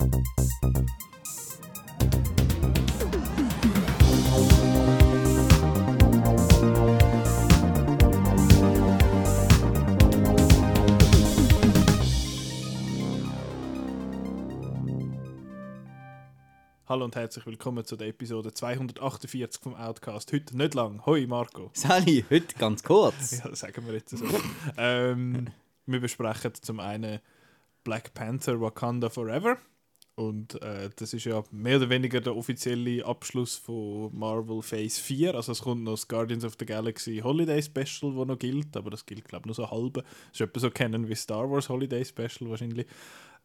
Hallo und herzlich willkommen zu der Episode 248 vom Outcast. Heute nicht lang. Hoi Marco. Sally, heute ganz kurz. Ja, sagen wir jetzt so. ähm, wir besprechen zum einen Black Panther Wakanda Forever. Und äh, das ist ja mehr oder weniger der offizielle Abschluss von Marvel Phase 4. Also es kommt noch das Guardians of the Galaxy Holiday Special, das noch gilt, aber das gilt glaube ich nur so halb. Das ist etwa so kennen wie Star Wars Holiday Special wahrscheinlich.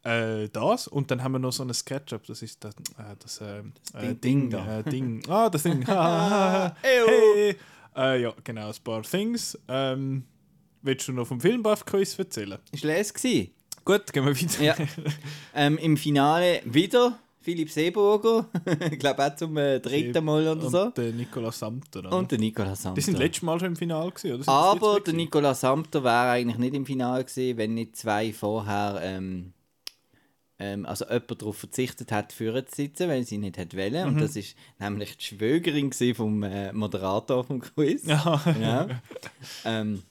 Äh, das und dann haben wir noch so ein Sketchup, das ist das, äh, das äh, Ding, äh, Ding da. Äh, Ding. Ah, das Ding. hey. Ja, genau, ein paar Things. Ähm, willst du noch vom Filmbuff-Quiz erzählen? Ist les gsi? Gut, gehen wir weiter. Ja. ähm, Im Finale wieder Philipp Seeburger. ich glaube auch zum äh, dritten Mal oder so. Und der Nicolas Samter. Oder? Und der Nicolas Samter. Die sind letztes Mal schon im Finale gewesen, oder? Aber der? Nicolas Samter wäre eigentlich nicht im Finale gewesen, wenn nicht zwei vorher. Ähm, ähm, also jemand darauf verzichtet hat, führen zu sitzen, weil sie nicht hätte wollen. Mhm. Und das ist nämlich die Schwögerin gewesen vom äh, Moderator vom Quiz. Ja. Ja. ähm,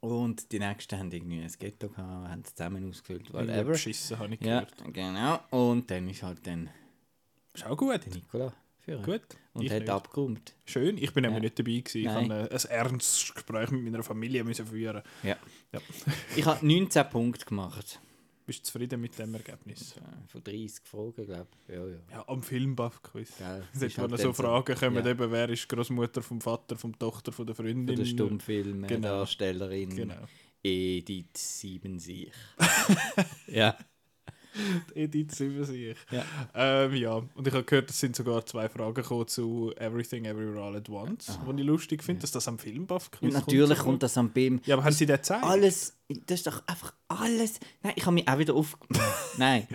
und die nächsten haben irgendwie ein Ghetto gehabt, haben es zusammen ausgefüllt, whatever. Beschissen, habe ich Ja, gehört. genau. Und dann ist halt dann Ist auch gut. der Nikola führen. Gut. Und Ich hat nicht. abgeräumt. Schön, ich bin Ja. nämlich nicht dabei gewesen. Ich Nein. habe äh, ein ernstes Gespräch mit meiner Familie müssen führen. Ja. Ja. Ich habe 19 Punkte gemacht. Bist zufrieden mit dem Ergebnis? Äh, Von 30 Fragen, glaube ich. Ja, ja. Ja, am Filmbuff-Quiz. Ist wo halt so Fragen kommen, ja. eben, wer ist die Großmutter vom Vater, vom Tochter, von der Freundin? Von der Stummfilm, Genau. Darstellerin Genau. Edith Siebensich. ja. Edith Silversich. Ja. Ähm, ja, und ich habe gehört, es sind sogar zwei Fragen gekommen zu Everything Everywhere All at Once, die ich lustig finde, dass das am Filmbuff-Quiz Und natürlich kommt. kommt das am BIM. Ja, aber haben sie den gezeigt? Alles, das ist doch einfach alles. Nein, ich habe mich auch wieder auf. Nein.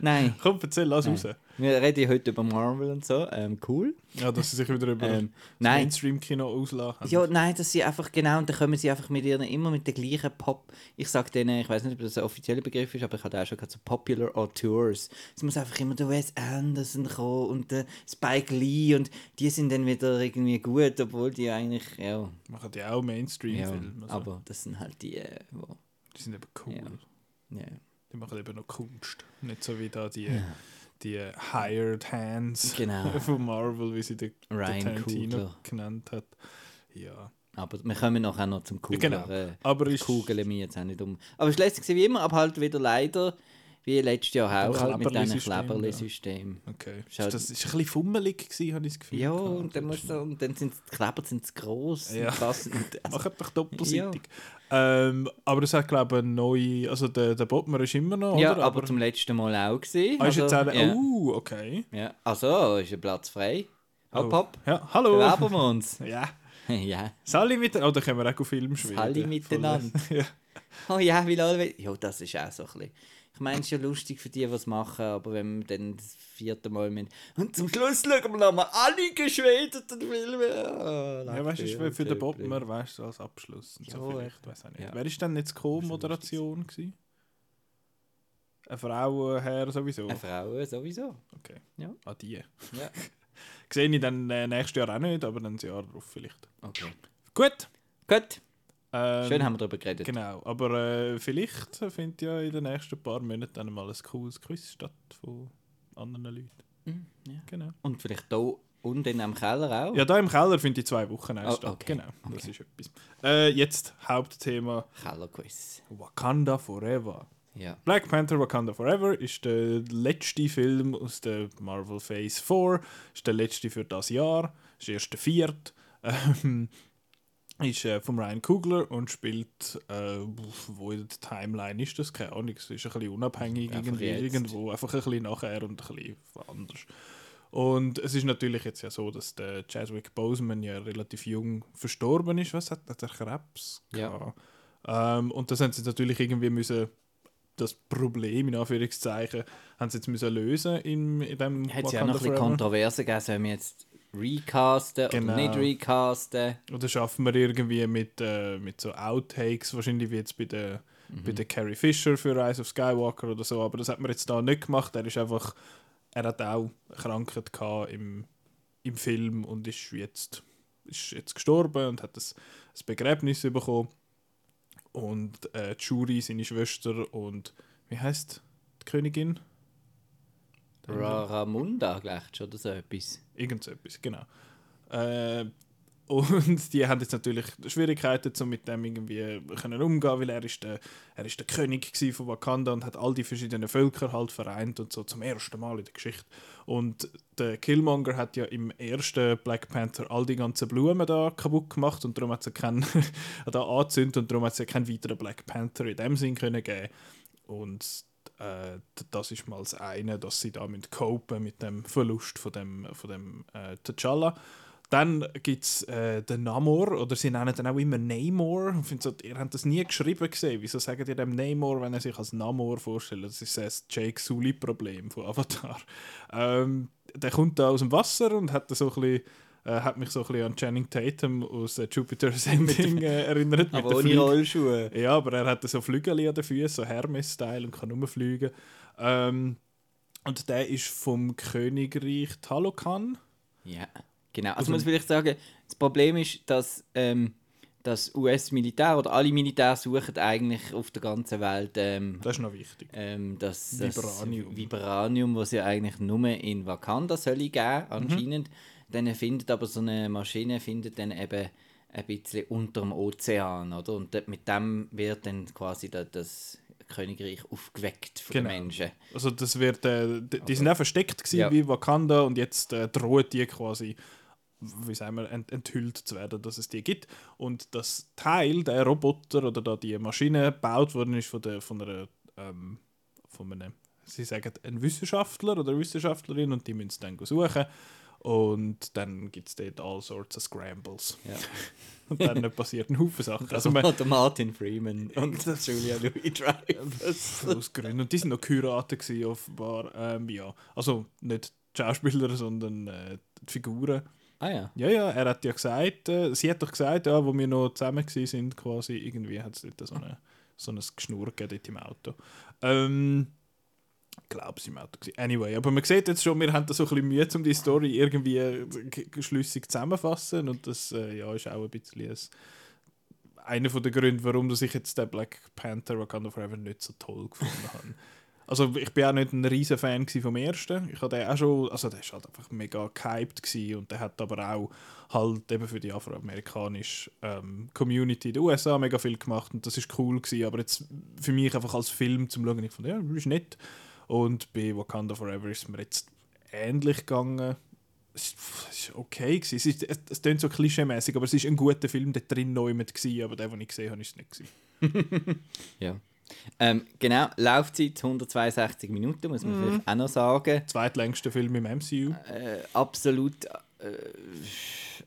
Nein. Komm, erzähl, lass raus. Wir reden ja heute über Marvel und so. Ähm, cool. Ja, dass sie sich wieder über Ähm, nein. Mainstream-Kino auslachen. Ja, nein, dass sie einfach genau, und dann kommen sie einfach mit ihren immer mit der gleichen Pop. Ich sag denen, ich weiß nicht, ob das ein offizieller Begriff ist, aber ich hatte auch schon gehabt, so Popular Auteurs. Es muss einfach immer der Wes Anderson kommen und der Spike Lee und die sind dann wieder irgendwie gut, obwohl die eigentlich, ja, Machen die auch ja Mainstream-Filme. also, aber das sind halt die, äh, wo, die sind eben cool. Ja. ja. Die machen eben noch Kunst. Nicht so wie da die, die Hired Hands Genau. von Marvel, wie sie den, den Ryan Tarantino genannt hat. Ja. Aber wir kommen nachher noch zum Kugeln. Genau. Äh, Aber ist- Kugeln mir jetzt auch nicht um. Aber es lässt sich wie immer, aber halt wieder leider, wie letztes Jahr auch, halt mit diesem Kleberli-System, ja. Okay. Ist halt- das ist ein bisschen fummelig gewesen, habe ich das Gefühl. Ja, und dann, musst du, und dann sind die Kleber sind zu gross. Ja. Und also, Macht doch doppelseitig. Ähm, aber das hat, glaube ich, eine neue. Also der, der Botmer ist immer noch. ja, oder? aber, zum letzten Mal auch gesehen. Ah, ist jetzt auch. ja. Oh, okay. ja. Also, ist ein Platz frei. Hopp, Oh. hopp. Ja, hallo. Bewerben wir uns. Ja. ja. Sally miteinander. Oh, da können wir auch auf Film schwimmen. Sally miteinander. ja. Oh ja, wie lange? Ja, das ist auch so ein bisschen. Ich meine, es ist ja lustig für die, die es machen, aber wenn wir dann das vierte Mal mit. Und zum Schluss schauen wir nochmal alle geschwedeten Filme. Oh, Ja, weißt du, für, den Botmer, weißt du, als Abschluss. Und so vielleicht, weiß auch nicht. ja. Wer ist denn jetzt Co-Moderation gewesen? Eine Frau, Herr sowieso. Eine Frau sowieso. Okay. Ja. Ah, die. Ja. Sehe ich dann äh, nächstes Jahr auch nicht, aber dann ein Jahr drauf vielleicht. Okay. Gut. Gut. Ähm, Schön haben wir darüber geredet. Genau, aber äh, vielleicht findet ja in den nächsten paar Monaten dann mal ein cooles Quiz statt von anderen Leuten. Mhm, ja. Genau. Und vielleicht hier unten am Keller auch. Ja, da im Keller findet die zwei Wochen erst Oh, statt. okay. Genau, das Okay. ist etwas. Äh, jetzt Hauptthema Kellerquiz. Wakanda Forever. Ja. Black Panther Wakanda Forever ist der letzte Film aus der Marvel Phase 4. Ist der letzte für das Jahr. Ist der vierte. Ähm, ist äh, von Ryan Coogler und spielt, äh, wo in der Timeline ist das? Keine Ahnung. Es ist ein bisschen unabhängig Einfach irgendwie, jetzt. irgendwo. Einfach ein bisschen nachher und ein bisschen anders. Und es ist natürlich jetzt ja so, dass der Chadwick Boseman ja relativ jung verstorben ist. Was hat, hat er Krebs? Ja. Ähm, und das haben sie natürlich irgendwie müssen das Problem, in Anführungszeichen, haben sie jetzt müssen lösen in, in dem Hat es ja noch ein bisschen. Kontroverse gegeben, sollen wir jetzt recasten Genau. oder nicht recasten? Oder schaffen wir irgendwie mit, äh, mit so Outtakes, wahrscheinlich wie jetzt bei der bei der Carrie Fisher für Rise of Skywalker oder so, aber das hat man jetzt da nicht gemacht. Er ist einfach, er hat auch Krankheit gehabt im, im Film und ist jetzt, ist jetzt gestorben und hat das, das Begräbnis bekommen. Und äh, Shuri, seine Schwester und wie heißt die Königin? Raramunda, gleich oder so etwas. Irgend so etwas, genau. Äh, und die haben jetzt natürlich Schwierigkeiten, um mit dem irgendwie können umgehen, weil er ist der, er ist der König von Wakanda und hat all die verschiedenen Völker halt vereint und so zum ersten Mal in der Geschichte. Und der Killmonger hat ja im ersten Black Panther all die ganzen Blumen da kaputt gemacht und darum hat es keinen da angezündet und darum hat es ja keinen weiteren Black Panther in dem Sinn können geben. Und äh, das ist mal das eine, dass sie da mit mit dem Verlust von dem, von dem äh, T'Challa. Dann gibt es äh, den Namor, oder sie nennen den auch immer Namor. Ich so, ihr habt das nie geschrieben gesehen. Wieso sagen ihr dem Namor, wenn er sich als Namor vorstellt? Das ist das Jake Sully-Problem von Avatar. Ähm, der kommt da aus dem Wasser und hat so ein bisschen äh, hat mich so ein bisschen an Channing Tatum aus äh, Jupiter Ascending äh, erinnert. aber ohne Rollschuhe. Ja, aber er hat so Flügel an den Füßen, so Hermes-Style und kann rumfliegen. Ähm, und der ist vom Königreich Talokan. Ja. Genau, also, also muss vielleicht sagen, das Problem ist, dass ähm, das US-Militär oder alle Militär suchen eigentlich auf der ganzen Welt ähm, das ist noch wichtig. Ähm, das, Vibranium. Das Vibranium, was ja eigentlich nur in Wakanda soll geben, anscheinend. Mhm. Dann findet aber so eine Maschine findet dann eben ein bisschen unter dem Ozean, oder? Und mit dem wird dann quasi das Königreich aufgeweckt von genau. den Menschen. Also das wird, äh, die, die sind auch versteckt gewesen, ja. wie Wakanda und jetzt äh, drohen die quasi wie sagen wir, ent enthüllt zu werden, dass es die gibt. Und das Teil, der Roboter oder da die Maschine gebaut worden ist von, der, von einer, ähm, von einem, sie sagen, ein Wissenschaftler oder Wissenschaftlerin und die müssen es dann suchen. Und dann gibt es dort all sorts of Scrambles. Ja. und dann passiert ein Haufen Sachen. Also man, der Martin Freeman und Julia Louis-Dreyfus. Aus Gründen. Und die sind noch geheiratet offenbar. Ähm, ja. Also nicht die Schauspieler, sondern äh, die Figuren. Ah ja. Ja, ja, er hat ja gesagt, äh, sie hat doch gesagt, ja, wo wir noch zusammen sind, quasi, irgendwie hat es dort so, eine, so ein Geschnurr dort im Auto. Ähm, glaube, es im Auto gewesen. Anyway, aber man sieht jetzt schon, wir haben da so ein bisschen Mühe, um die Story irgendwie äh, schlüssig zusammenfassen und das äh, ja, ist auch ein bisschen ein, einer der Gründe, warum ich jetzt den Black Panther Wakanda Forever nicht so toll gefunden habe. Also ich bin auch nicht ein riesen Fan vom ersten. Ich hatte auch schon, also der ist halt einfach mega gehypt gewesen und der hat aber auch halt eben für die afroamerikanische ähm, Community in den USA mega viel gemacht und das ist cool gewesen. Aber jetzt für mich einfach als Film zum Schauen, ich fand, ja, ist nett. Und bei Wakanda Forever ist mir jetzt ähnlich gegangen. Es war okay. Gewesen. Es, ist, es, es klingt so klischeemäßig, aber es ist ein guter Film, der drin neu mit war, aber der, den ich gesehen habe, ist es nicht. ja. Ähm, genau, Laufzeit 162 Minuten, muss man mm. vielleicht auch noch sagen. Zweitlängster Film im MCU. Äh, absolut äh,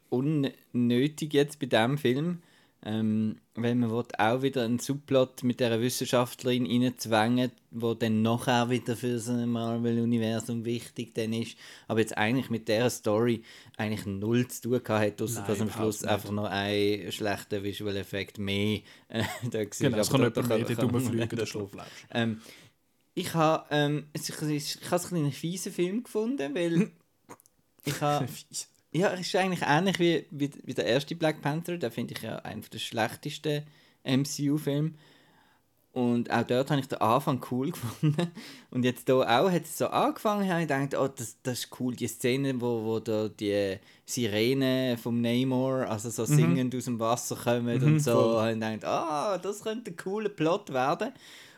unnötig jetzt bei diesem Film. Ähm, weil man auch wieder einen Subplot mit der Wissenschaftlerin reinzwängen, wo dann nachher wieder für das Marvel-Universum wichtig dann ist. Aber jetzt eigentlich mit dieser Story eigentlich null zu tun hat, außer dass am Schluss nicht. einfach noch ein schlechter Visual Effekt mehr äh, da war. Genau, es kann nicht mehr die dummen Flüge ähm, Ich habe ähm, ich, ich, ich habe einen fiesen Film gefunden, weil ich habe Ja, es ist eigentlich ähnlich wie, wie, wie der erste Black Panther. Da finde ich ja einen der schlechtesten MCU-Filme. Und auch dort habe ich den Anfang cool gefunden. Und jetzt hier auch hat es so angefangen, habe ich gedacht, oh, das, das ist cool, die Szene, wo, wo da die Sirene vom Namor, also so mhm. singend aus dem Wasser kommen mhm, und so. Voll. Und ich gedacht, ah, oh, das könnte ein cooler Plot werden.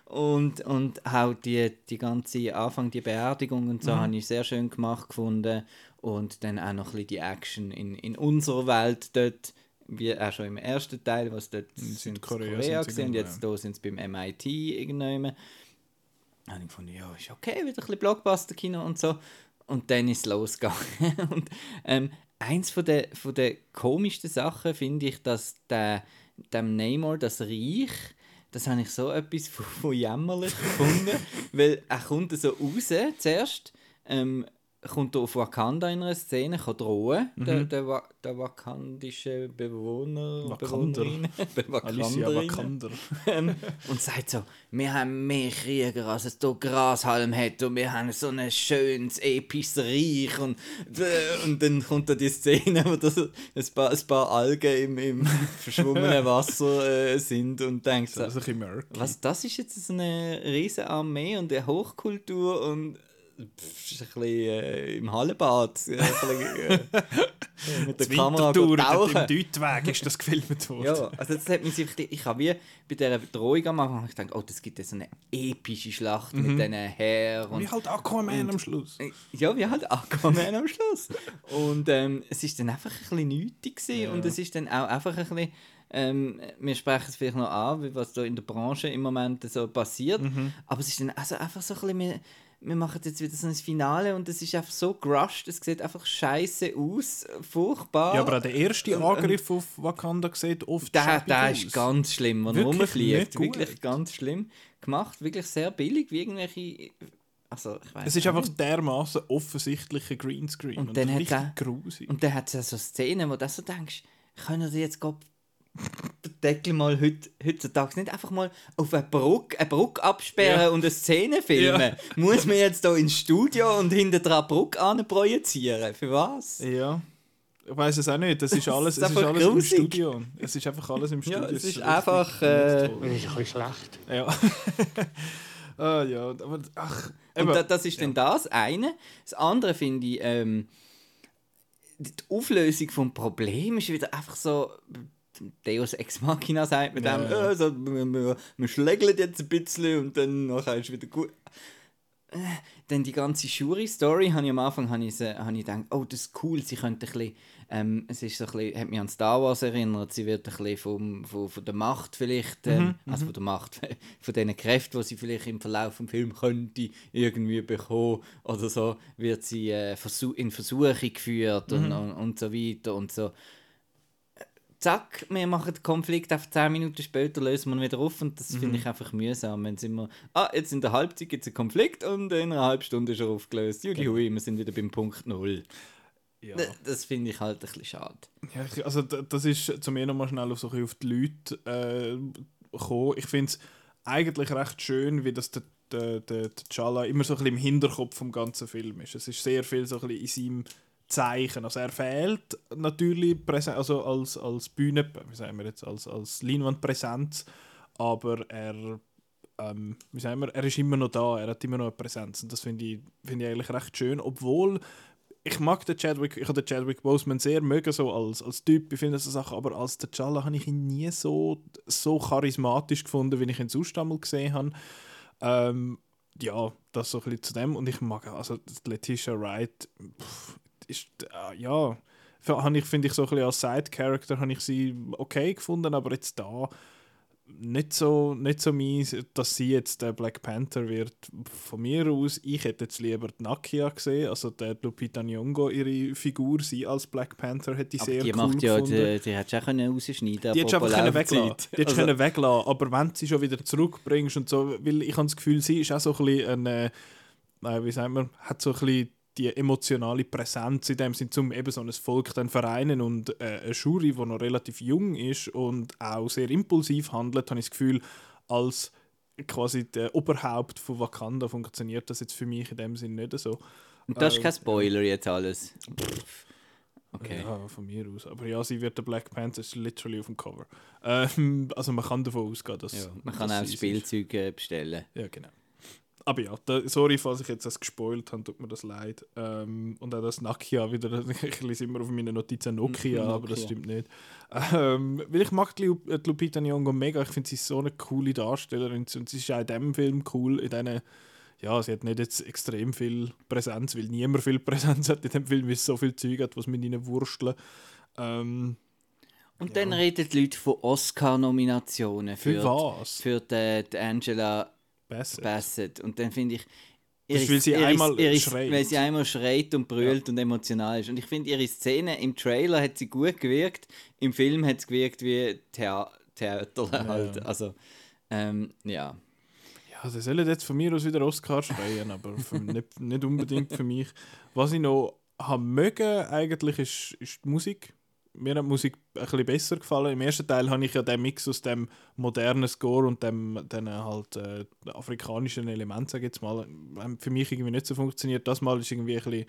Und, und auch die, die ganze Anfang, die Beerdigung und so, mhm. habe ich sehr schön gemacht gefunden und dann auch noch ein bisschen die Action in, in unserer Welt dort, wie auch schon im ersten Teil, was dort in Südkorea Korea sind und jetzt ja. sind sie beim MIT irgendwann. Da habe ich gefunden, ja, ist okay, wieder ein bisschen Blockbuster-Kino und so. Und dann ist es losgegangen. und ähm, eins von der, von der komischsten Sachen finde ich, dass der, dem Namor das Reich, das habe ich so etwas von, von jämmerlich gefunden, weil er kommt so raus zuerst ähm, kommt er auf Wakanda in einer Szene, kann drohen, Mhm. der, der, Wa- der wakandische Bewohner, Wakander. Alicia. Wakander. Und sagt so, wir haben mehr Krieger, als es hier Grashalm hat und wir haben so ein schönes, episches Reich und, und dann kommt da die Szene, wo das ein paar, ein paar Algen im, im verschwommenen Wasser äh, sind und denkt so, was, das ist jetzt so eine riesige Armee und eine Hochkultur und pff, ist ein bisschen äh, im Hallebad äh, bisschen, äh, mit der Die Kamera tauchen. im Deutweg ist das gefilmt worden. Ja, also das hat mich ich habe wie bei dieser Bedrohung am Anfang gedacht, oh, das gibt jetzt so eine epische Schlacht mit diesen Heeren. Wie halt Aquaman und- am Schluss. ja, wie halt Aquaman am Schluss. Und ähm, es ist dann einfach ein bisschen nötig Ja. und es ist dann auch einfach ein bisschen, ähm, wir sprechen es vielleicht noch an, wie was da in der Branche im Moment so passiert, Mhm. aber es ist dann also einfach so ein bisschen, wir, machen jetzt wieder so ein Finale und es ist einfach so gerusht, es sieht einfach scheiße aus, furchtbar. Ja, aber auch der erste Ähm, Angriff auf Wakanda sieht oft Der, der aus. ist ganz schlimm, wenn er rumfliegt. Wirklich ganz schlimm gemacht, wirklich sehr billig, wie irgendwelche. Also, ich weiß Es ist einfach dermaßen offensichtlicher Greenscreen. Und dann hat er- grusig. Und dann hat es ja so Szenen, wo du so denkst, können die jetzt gerade den Deckel mal heut, heutzutage nicht einfach mal auf eine Brücke, eine Brücke absperren Ja. und eine Szene filmen? Ja. Muss man jetzt hier ins Studio und hinter dran Brücke projizieren? Für was? Ja. Ich weiß es auch nicht. Das ist alles, ist es ist alles im. Studio. Es ist einfach alles im Studio. Ja, es ist einfach, äh. Das ist ein bisschen schlecht. Ja. ah, ja, aber ach. Und da, das ist dann das eine. Das andere finde ich, ähm, die Auflösung vom Problem ist wieder einfach so. Deus Ex Machina sagt mit Ja, dem, ja. äh, so, wir, wir, wir schlägeln jetzt ein bisschen und dann nachher ist wieder gut. Äh, Dann die ganze Shuri-Story, habe ich am Anfang habe ich, habe ich gedacht, oh, das ist cool, sie könnte ein bisschen, ähm, es ist so ein bisschen, hat mich an Star Wars erinnert, sie wird ein bisschen vom, von, von der Macht vielleicht, ähm, also von der Macht, von diesen Kräften, die sie vielleicht im Verlauf des Films könnte irgendwie bekommen oder so, wird sie äh, in Versuchung geführt und, und, und so weiter und so. Zack, wir machen den Konflikt auf 10 Minuten später lösen wir ihn wieder auf und das finde ich einfach mühsam. Wenn es immer, ah, jetzt in der Halbzeit gibt es einen Konflikt und in einer halben Stunde ist er aufgelöst. Juli hui, wir sind wieder beim Punkt Null. ja. Das finde ich halt ein bisschen schade. Ja, also das ist zu mir nochmal schnell auf, so auf die Leute äh, gekommen. Ich finde es eigentlich recht schön, wie das der, der, immer so ein bisschen im Hinterkopf vom ganzen Film ist. Es ist sehr viel so ein bisschen in seinem Zeichen. Also er fehlt natürlich präsen- also als, als Bühne, wie sagen wir jetzt, als, als Leinwandpräsenz, aber er ähm, wie sagen wir, er ist immer noch da, er hat immer noch eine Präsenz und das finde ich, finde ich eigentlich recht schön, obwohl ich mag den Chadwick, ich den Chadwick Boseman sehr mögen, so als, als Typ, ich finde so Sachen, aber als T'Challa habe ich ihn nie so, so charismatisch gefunden, wie ich ihn sonst einmal gesehen habe. Ähm, ja, das so ein bisschen zu dem und ich mag, also Letitia Wright, pff, ist, äh, ja, habe ich, finde ich so ein bisschen als Side-Character habe ich sie okay gefunden, aber jetzt da nicht so, nicht so mies, dass sie jetzt der Black Panther wird. Von mir aus, ich hätte jetzt lieber die Nakia gesehen, also der Lupita Nyong'o, ihre Figur, sie als Black Panther hätte ich Aber sehr die cool macht ja, gefunden. die, die hättest du auch rausschneiden Die hättest du einfach können weglassen. Die hättest Also- können weglassen. Aber wenn du sie schon wieder zurückbringst und so, weil ich habe das Gefühl, sie ist auch so ein bisschen eine, äh, wie sagt man, hat so ein bisschen die emotionale Präsenz in dem Sinn, um eben so ein Volk dann vereinen und äh, eine Jury, die noch relativ jung ist und auch sehr impulsiv handelt, habe ich das Gefühl, als quasi der Oberhaupt von Wakanda funktioniert das jetzt für mich in dem Sinn nicht so. Und das ist Äh, kein Spoiler jetzt alles. Okay. Ja, von mir aus. Aber ja, sie wird der Black Panther, ist literally auf dem Cover. Ähm, also man kann davon ausgehen, dass... Ja, man kann auch. Spielzeuge bestellen. Ja, genau. Aber ja, da, sorry, falls ich jetzt das gespoilt habe, tut mir das leid. Ähm, und auch das Nokia wieder, ich lese immer auf meinen Notizen Nokia, Nokia. aber das stimmt nicht. Ähm, weil ich mag die, die Lupita Nyong'o mega, ich finde sie so eine coole Darstellerin und sie ist auch in diesem Film cool, in diesen ja, sie hat nicht jetzt extrem viel Präsenz, weil niemand viel Präsenz hat in dem Film, weil es so viel Zeug hat, was mit ihnen wursteln. Ähm, Und Ja. dann reden die Leute von Oscar-Nominationen für, für, was? für die, die Angela Besser. Bassett. Und dann finde ich. Das ist, weil sie einmal ihre, schreit. Weil sie einmal schreit und brüllt und emotional ist. Und ich finde, ihre Szene im Trailer hat sie gut gewirkt, im Film hat es gewirkt wie Thea Theater halt. Ja. Also, ähm, ja. Ja, sie sollen jetzt von mir aus wieder Oscar schreien, aber nicht, nicht unbedingt für mich. Was ich noch habe mögen, eigentlich, ist, ist die Musik. Mir hat die Musik ein bisschen besser gefallen. Im ersten Teil habe ich ja den Mix aus dem modernen Score und dem den halt äh, afrikanischen Element, sage ich jetzt mal, haben für mich irgendwie nicht so funktioniert. Das Mal ist irgendwie ein bisschen, ein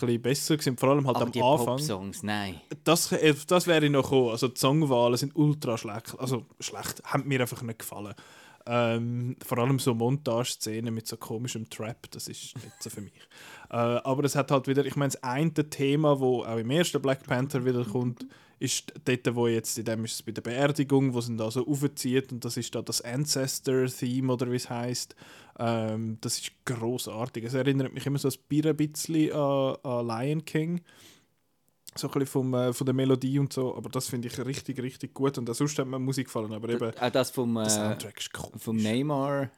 bisschen besser gewesen, vor allem halt Aber am die Anfang. Pop-Songs, nein. Das, äh, das wäre noch gekommen. Also die Songwahlen sind ultra schlecht. Also schlecht, haben mir einfach nicht gefallen. Ähm, vor allem so Montage-Szenen mit so komischem Trap, das ist nicht so für mich. Äh, aber es hat halt wieder, ich meine, das eine Thema, wo auch im ersten Black Panther wieder kommt, ist dort, wo jetzt, in dem ist es bei der Beerdigung, wo sie ihn da so aufzieht und das ist da das Ancestor-Theme oder wie es heisst. Ähm, das ist großartig. Es erinnert mich immer so ein bisschen an, an Lion King so ein bisschen vom, äh, von der Melodie und so, aber das finde ich richtig, richtig gut und auch sonst hat mir Musik gefallen, aber eben Auch das vom, äh, Soundtrack ist komisch. vom Neymar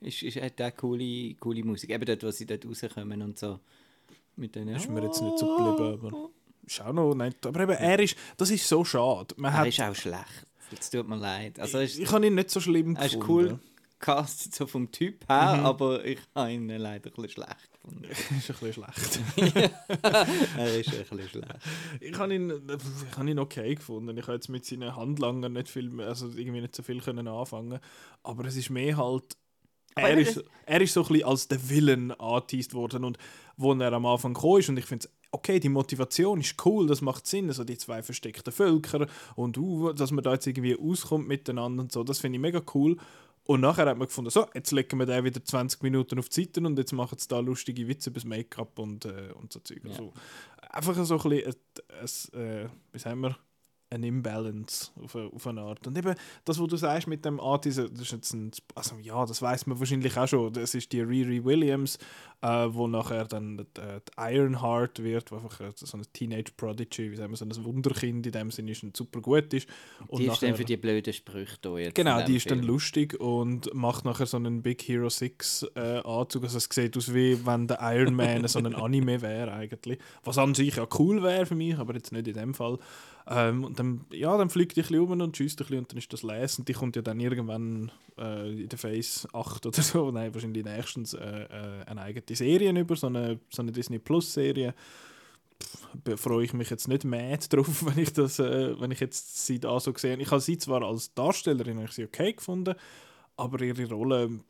ist, ist, hat auch coole, coole Musik. Eben dort, wo sie dort rauskommen und so. Mit denen. Ist mir jetzt nicht so geblieben, aber ist auch noch nicht, aber eben, er ist, das ist so schade. Man Er hat, ist auch schlecht. Es tut mir leid. Also ich, ist, ich habe ihn nicht so schlimm er ist gefunden. cool gecastet so vom Typ her, Mhm. aber ich habe ihn leider ein bisschen schlecht gefunden. ist ein bisschen schlecht. er ist ein bisschen schlecht. ich habe ihn, ich habe ihn okay gefunden. Ich habe jetzt mit seinen Handlangern nicht viel, also irgendwie nicht so viel können anfangen. Aber es ist mehr halt, er ist, er ist so ein bisschen als der Villain angeteased worden und wo er am Anfang gekommen ist und ich finde okay, die Motivation ist cool, das macht Sinn, also die zwei versteckten Völker und uh, dass man da jetzt irgendwie auskommt miteinander und so, das finde ich mega cool. Und nachher hat man gefunden, so, jetzt legen wir den wieder 20 Minuten auf die Seite und jetzt machen sie da lustige Witze über das Make-up und, äh, und so Zeug. Ja. Also, einfach so ein bisschen, ein, ein, äh, wie sagen wir, ein Imbalance auf eine, auf eine Art. Und eben das, was du sagst mit dem Artis, das ist jetzt ein, also ja, das weiß man wahrscheinlich auch schon. Das ist die Riri Williams, äh, wo nachher dann die Ironheart wird, wo einfach äh, so ein Teenage Prodigy, wie sagen wir, so ein Wunderkind in dem Sinne ist und super gut ist. Und die ist dann nachher- für die blöden Sprüche da jetzt. Genau, die ist dann Film. lustig und macht nachher so einen Big Hero 6 äh, Anzug. Also es sieht aus wie wenn der Iron Man so ein Anime wäre eigentlich. Was an sich ja cool wäre für mich, aber jetzt nicht in dem Fall. Ähm, und dann, ja, dann fliegt die ein bisschen um und schießt ein bisschen und dann ist das leer. Und die kommt ja dann irgendwann äh, in der Phase 8 oder so, nein, wahrscheinlich nächstens äh, äh, eine eigene Serie über, so eine, so eine Disney Plus Serie freue ich mich jetzt nicht mehr drauf, wenn ich das, äh, wenn ich jetzt sie da so gesehen Ich habe sie zwar als Darstellerin ich sie okay gefunden, aber ihre Rolle,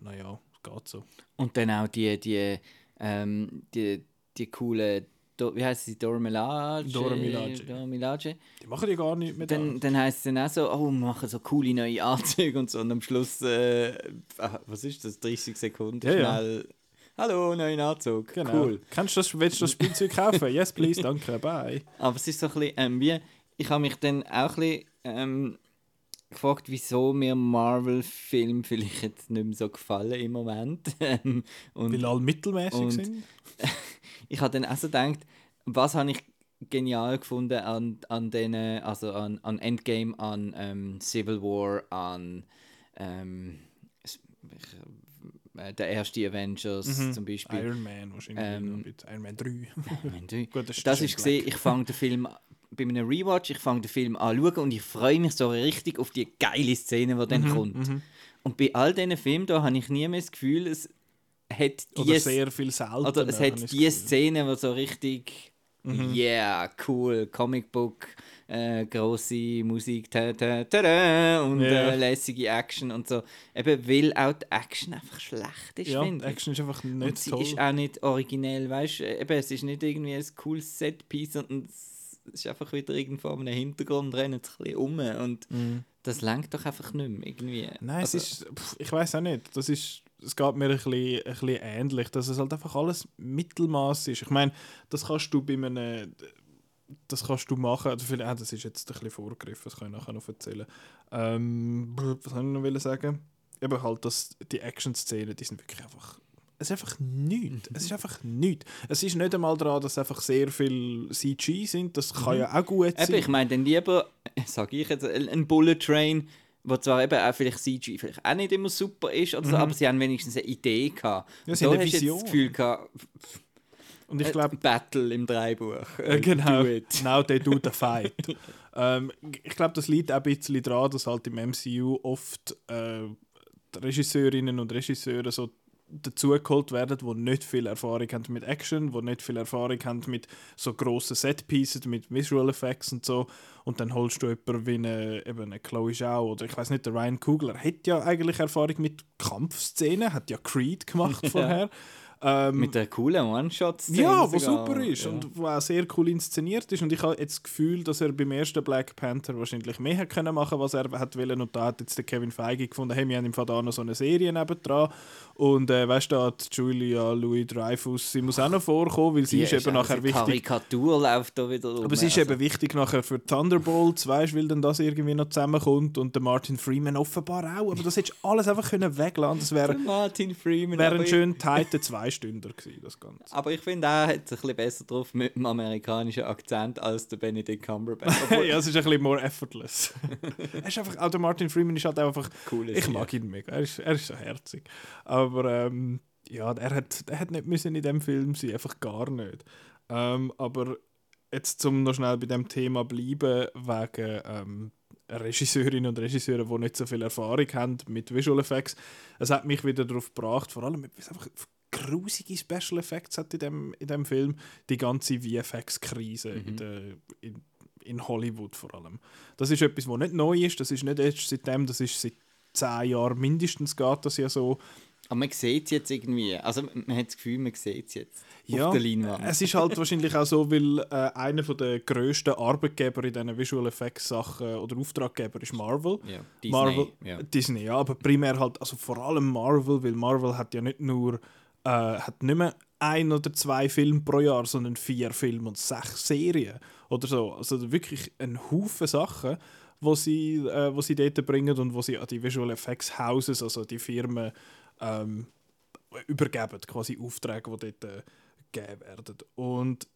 naja, geht so. Und dann auch die, die, ähm, die, die coole, Do, wie heißt sie, Dora Milaje? Dora Milaje. Dora Milaje. Die machen ja gar nicht mehr da. Dann, dann heisst es dann auch so, oh, wir machen so coole neue Anzüge und so. Und am Schluss, äh, ah, was ist das, 30 Sekunden Ja, ja. schnell. Hallo, neuen Anzug. Genau. Cool. Kennst du das, willst du das Spielzeug kaufen? yes, please, danke, bye. Aber es ist so ein bisschen, ähm, wie, ich habe mich dann auch ein bisschen ähm, gefragt, wieso mir Marvel-Filme vielleicht jetzt nicht mehr so gefallen im Moment. Ähm, und Weil alle mittelmäßig sind. ich habe dann auch so gedacht, was habe ich genial gefunden an, an denen, also an, an Endgame, an ähm, Civil War, an ähm, äh, der erste Avengers Mhm. zum Beispiel. Iron Man wahrscheinlich. Ähm, Iron Man 3. Iron Man Gut, das ist das ist gesehen, ich fange den Film bei einem Rewatch, ich fange den Film an schauen und ich freue mich so richtig auf die geile Szene, die dann Mhm, kommt. Und bei all diesen Filmen da habe ich nie mehr das Gefühl, es hat Oder die sehr viel seltener. oder es hat die. Szene, die so richtig yeah, cool, Comicbook, äh, grosse Musik, ta, ta, ta, und Ja. äh, lässige Action und so. Eben, weil auch die Action einfach schlecht ist, Ja, finde ich. Action ist einfach Und nicht sie toll. ist auch nicht originell, weißt du? Eben, es ist nicht irgendwie ein cooles Setpiece, sondern es ist einfach wieder irgendwo am Hintergrund rennen ein bisschen um und Mhm. das lenkt doch einfach nicht mehr irgendwie. Nein, Also, es ist, pff, ich weiß auch nicht. Das ist, es geht mir ein bisschen, ein bisschen ähnlich, dass es halt einfach alles Mittelmaß ist. Ich meine, das kannst du bei einem, das kannst du machen. Oder vielleicht, ah, das ist jetzt ein bisschen vorgegriffen, das kann ich nachher noch erzählen. Ähm, was soll ich noch sagen? Eben halt, dass die Action-Szenen, die sind wirklich einfach. Es ist einfach nichts. Es ist einfach nichts. Es ist nicht einmal daran, dass einfach sehr viel CG sind. Das kann ja auch gut sein. Eben, ich meine dann lieber, sage ich jetzt, ein Bullet Train, wo zwar eben auch vielleicht CG vielleicht auch nicht immer super ist, oder so, aber sie haben wenigstens eine Idee gehabt. Mhm. Ja, sie da haben eine du jetzt Vision. das Gefühl gehabt, Und ich äh, glaube, Battle im Dreibuch. Äh, genau. Do it. Now they do the fight. ähm, ich glaube, das liegt auch ein bisschen daran, dass halt im MCU oft äh, Regisseurinnen und Regisseure so dazugeholt werden, die nicht viel Erfahrung haben mit Action, die nicht viel Erfahrung haben mit so grossen Setpieces, mit Visual Effects und so. Und dann holst du jemanden wie eine, eben eine Chloe Zhao oder ich weiß nicht, der Ryan Coogler hat ja eigentlich Erfahrung mit Kampfszenen, hat ja Creed gemacht vorher. Ähm, Mit der coolen One-Shot-Szene. Ja, wo super ist ja. und wo auch sehr cool inszeniert ist. Und ich habe jetzt das Gefühl, dass er beim ersten Black Panther wahrscheinlich mehr hätte können machen was er hat wollen. Und da hat jetzt der Kevin Feige gefunden, hey, wir haben im Fall da noch so eine Serie nebendran. Und äh, weißt du, da Julia Louis Dreyfus, sie muss auch noch vorkommen, weil sie ist, ist eben nachher wichtig. Karikatur läuft da wieder rum. Aber sie ist also. eben wichtig nachher für Thunderbolts, weißt du, weil dann das irgendwie noch zusammenkommt. Und der Martin Freeman offenbar auch. Aber das hättest du alles einfach können weglassen. Das wäre Martin Freeman. Wäre ein schön tighter zwei Stünder gewesen, das Ganze. Aber ich finde, er hat sich ein bisschen besser drauf mit dem amerikanischen Akzent als der Benedict Cumberbatch. ja, es ist ein bisschen more effortless. er ist einfach, auch der Martin Freeman ist halt einfach, cool ich mag ihn mega, er ist, er ist so herzig. Aber ähm, ja, er hat, er hat nicht müssen in dem Film sein, einfach gar nicht. Ähm, aber jetzt zum noch schnell bei dem Thema bleiben, wegen ähm, Regisseurinnen und Regisseure, die nicht so viel Erfahrung haben mit Visual Effects. Es hat mich wieder darauf gebracht, vor allem, es einfach grusige Special Effects hat in dem, in dem Film, die ganze VFX-Krise mhm. in, in, in, Hollywood vor allem. Das ist etwas, was nicht neu ist, das ist nicht erst seitdem, das ist seit zehn Jahren mindestens geht das ja so. Aber man sieht es jetzt irgendwie, also man hat das Gefühl, man sieht es jetzt ja, auf der Leinwand. es ist halt wahrscheinlich auch so, weil äh, einer der grössten Arbeitgeber in diesen Visual Effects Sachen oder Auftraggeber ist Marvel. Ja, Disney. Marvel, ja. Disney, ja, aber primär halt, also vor allem Marvel, weil Marvel hat ja nicht nur äh, hat nicht mehr ein oder zwei Filme pro Jahr, sondern vier Filme und sechs Serien oder so. Also wirklich ein Haufen Sachen, wo sie, äh, wo sie dort bringen und wo sie an die Visual Effects Houses, also die Firmen, ähm, übergeben, quasi Aufträge, die dort äh, gegeben werden. Und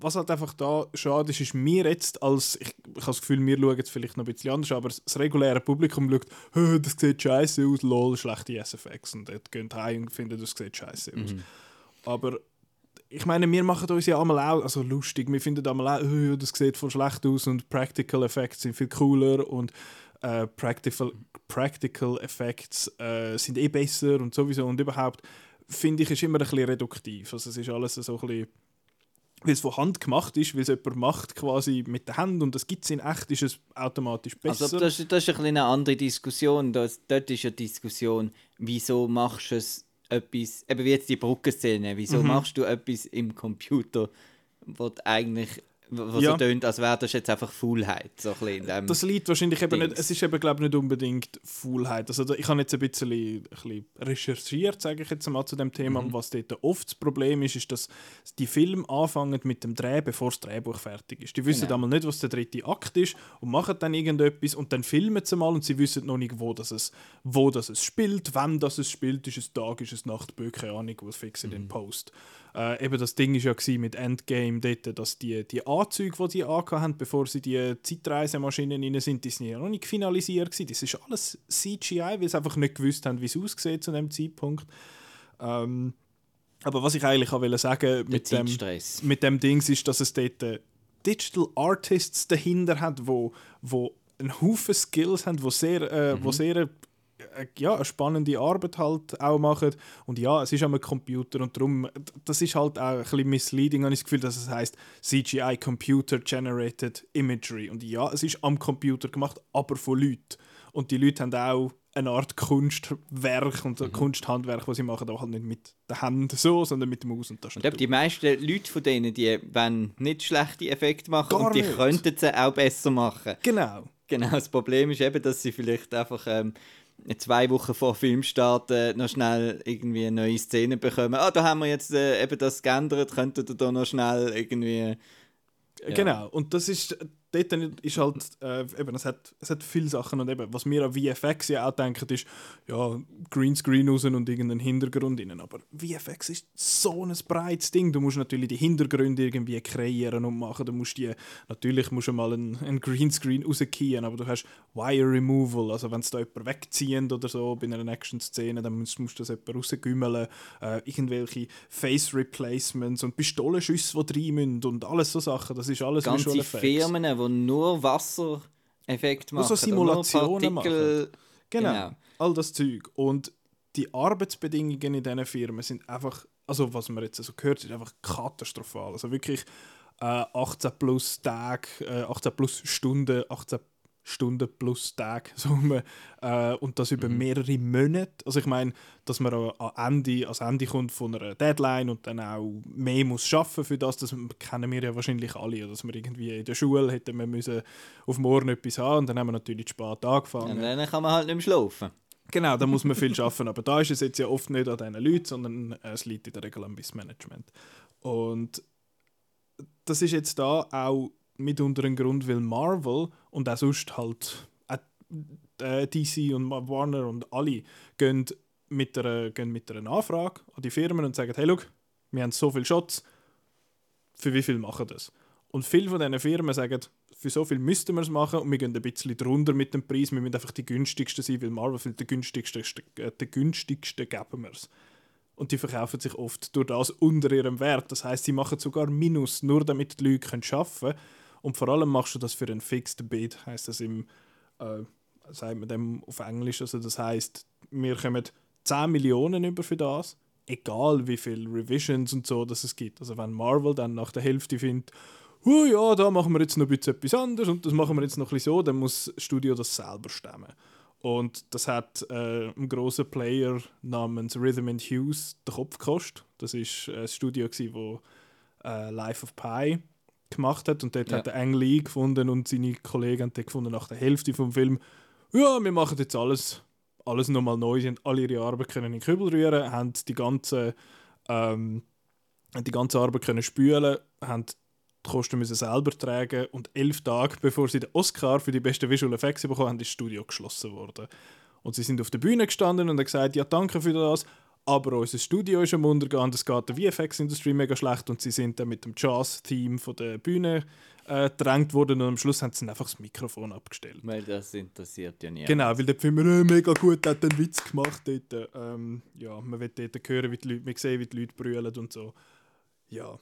was halt einfach da schade ist, ist mir jetzt als, ich, ich habe das Gefühl, wir schauen jetzt vielleicht noch ein bisschen anders, aber das reguläre Publikum schaut, das sieht scheiße aus, lol, schlechte SFX und dort gehen heim und finden, das sieht scheiße aus. Mhm. Aber ich meine, wir machen uns ja einmal auch, also lustig, wir finden einmal auch, oh, das sieht voll schlecht aus und Practical Effects sind viel cooler und äh, Practical, Practical Effects äh, sind eh besser und sowieso und überhaupt finde ich, ist immer ein bisschen reduktiv. Also es ist alles so ein bisschen weil es von Hand gemacht ist, weil es jemand macht quasi mit der Hand und das gibt es in echt, ist es automatisch besser. Also das, das ist ein eine andere Diskussion. Das, dort ist eine Diskussion, wieso machst du es etwas, eben wie jetzt die Brückenszene, wieso mhm. machst du etwas im Computer, was eigentlich was ja. so tönt, als wäre das jetzt einfach Faulheit. So ein das liegt wahrscheinlich eben nicht, es ist eben glaube nicht unbedingt Faulheit. Also ich habe jetzt ein bisschen, ein bisschen recherchiert, sage ich jetzt mal zu dem Thema, mhm. was dort oft das Problem ist, ist, dass die Filme anfangen mit dem Dreh, bevor das Drehbuch fertig ist. Die wissen genau. einmal nicht, was der dritte Akt ist und machen dann irgendetwas und dann filmen sie mal und sie wissen noch nicht, wo das es, wo das es spielt, wann das es spielt, ist es Tag, ist es Nacht, keine Ahnung, was fix in mhm. den Post. Äh, eben das Ding war ja mit Endgame dort, dass die, die Anzüge, die sie haben, bevor sie die Zeitreisemaschinen rein sind, die sind ja noch nicht finalisiert gewesen. Das ist alles CGI, weil sie einfach nicht gewusst haben, wie es aussieht zu dem Zeitpunkt. Ähm, aber was ich eigentlich auch will sagen mit dem, mit dem Ding ist, dass es dort äh, Digital Artists dahinter hat, wo, wo einen Haufen Skills haben, wo sehr, äh, mhm. wo sehr ja, eine spannende Arbeit halt auch machen. Und ja, es ist am Computer und darum, das ist halt auch ein bisschen misleading, habe ich das Gefühl, dass es heißt CGI, Computer Generated Imagery. Und ja, es ist am Computer gemacht, aber von Leuten. Und die Leute haben auch eine Art Kunstwerk und mhm. Kunsthandwerk, was sie machen, auch halt nicht mit der Hand so, sondern mit der Maus und das. Ich glaube, die meisten Leute von denen, die wollen nicht schlechte Effekte machen Gar und die nicht. könnten sie auch besser machen. Genau. Genau, das Problem ist eben, dass sie vielleicht einfach ähm, zwei Wochen vor Filmstart äh, noch schnell irgendwie eine neue Szene bekommen. Ah, da haben wir jetzt äh, eben das geändert, könntet ihr da noch schnell irgendwie... Ja. Genau, und das ist dort ist halt, äh, eben, es hat, es hat viele Sachen und eben, was wir an VFX ja auch denken, ist, ja, Greenscreen raus und irgendeinen Hintergrund innen, aber VFX ist so ein breites Ding, du musst natürlich die Hintergründe irgendwie kreieren und machen, du musst die, natürlich musst du mal einen, einen Greenscreen rauskriegen, aber du hast Wire Removal, also wenn es da jemand wegzieht oder so bei einer Action-Szene, dann musst, musst du das jemand rausgümmeln, äh, irgendwelche Face Replacements und Pistolenschüsse, die rein müssen und alles so Sachen, das ist alles Ganze. Firmen, die nur Wassereffekt machen. So Simulationen machen. Genau. genau. all das Zeug. Und die Arbeitsbedingungen in diesen Firmen sind einfach, also was man jetzt so also gehört, ist einfach katastrophal. Also wirklich äh, 18 plus Tage, äh, 18 plus Stunden, 18 Stunden plus Tage so, äh, und das über mhm. mehrere Monate. Also ich meine, dass man an Ende, als Ende kommt von einer Deadline und dann auch mehr muss schaffen für das, das kennen wir ja wahrscheinlich alle, dass wir irgendwie in der Schule hätten wir müssen auf morgen etwas haben und dann haben wir natürlich spät angefangen. Und dann kann man halt nicht mehr schlafen. Genau, da muss man viel schaffen, aber da ist es jetzt ja oft nicht an diesen Leuten, sondern es liegt in der Regel am Missmanagement. Und das ist jetzt da auch mitunter ein Grund, weil Marvel und auch sonst halt äh, DC und Warner und alle gehen mit, einer, Anfrage an die Firmen und sagen, hey, look, wir haben so viele Shots, für wie viel machen das? Und viele von diesen Firmen sagen, für so viel müssten wir es machen und wir gehen ein bisschen drunter mit dem Preis, wir müssen einfach die günstigsten sein, weil Marvel für den günstigsten, äh, günstigsten geben wir es. Und die verkaufen sich oft durch das unter ihrem Wert. Das heißt, sie machen sogar Minus, nur damit die Leute arbeiten können. Und vor allem machst du das für einen Fixed Bid, heißt das im, äh, sagt man dem auf Englisch. Also das heißt, wir kommen 10 Millionen über für das, egal wie viele Revisions und so dass es gibt. Also wenn Marvel dann nach der Hälfte findet, oh ja, da machen wir jetzt noch ein bisschen etwas anderes und das machen wir jetzt noch ein bisschen so, dann muss das Studio das selber stemmen. Und das hat äh, einen grossen Player namens Rhythm and Hughes den Kopf gekostet. Das war ein Studio, das äh, Life of Pi gemacht hat. Und dort ja. hat der Ang Lee gefunden und seine Kollegen haben gefunden nach der Hälfte vom Film, ja, wir machen jetzt alles, alles nochmal neu. Sie haben alle ihre Arbeit können in den Kübel rühren, haben die ganze, ähm, die ganze Arbeit können spülen, haben die Kosten müssen selber tragen und elf Tage bevor sie den Oscar für die besten Visual Effects bekommen haben, ist das Studio geschlossen worden. Und sie sind auf der Bühne gestanden und haben gesagt, ja danke für das, aber unser Studio ist am Untergehen, es geht der VFX-Industrie mega schlecht und sie sind dann mit dem Jazz-Theme von der Bühne äh, gedrängt worden und am Schluss haben sie einfach das Mikrofon abgestellt. Weil das interessiert ja nicht. Genau, weil der Film äh, mega gut hat einen Witz gemacht dort. Ähm, ja, man will dort hören, wie die Leute, man sieht, wie die Leute brüllen und so. Ja,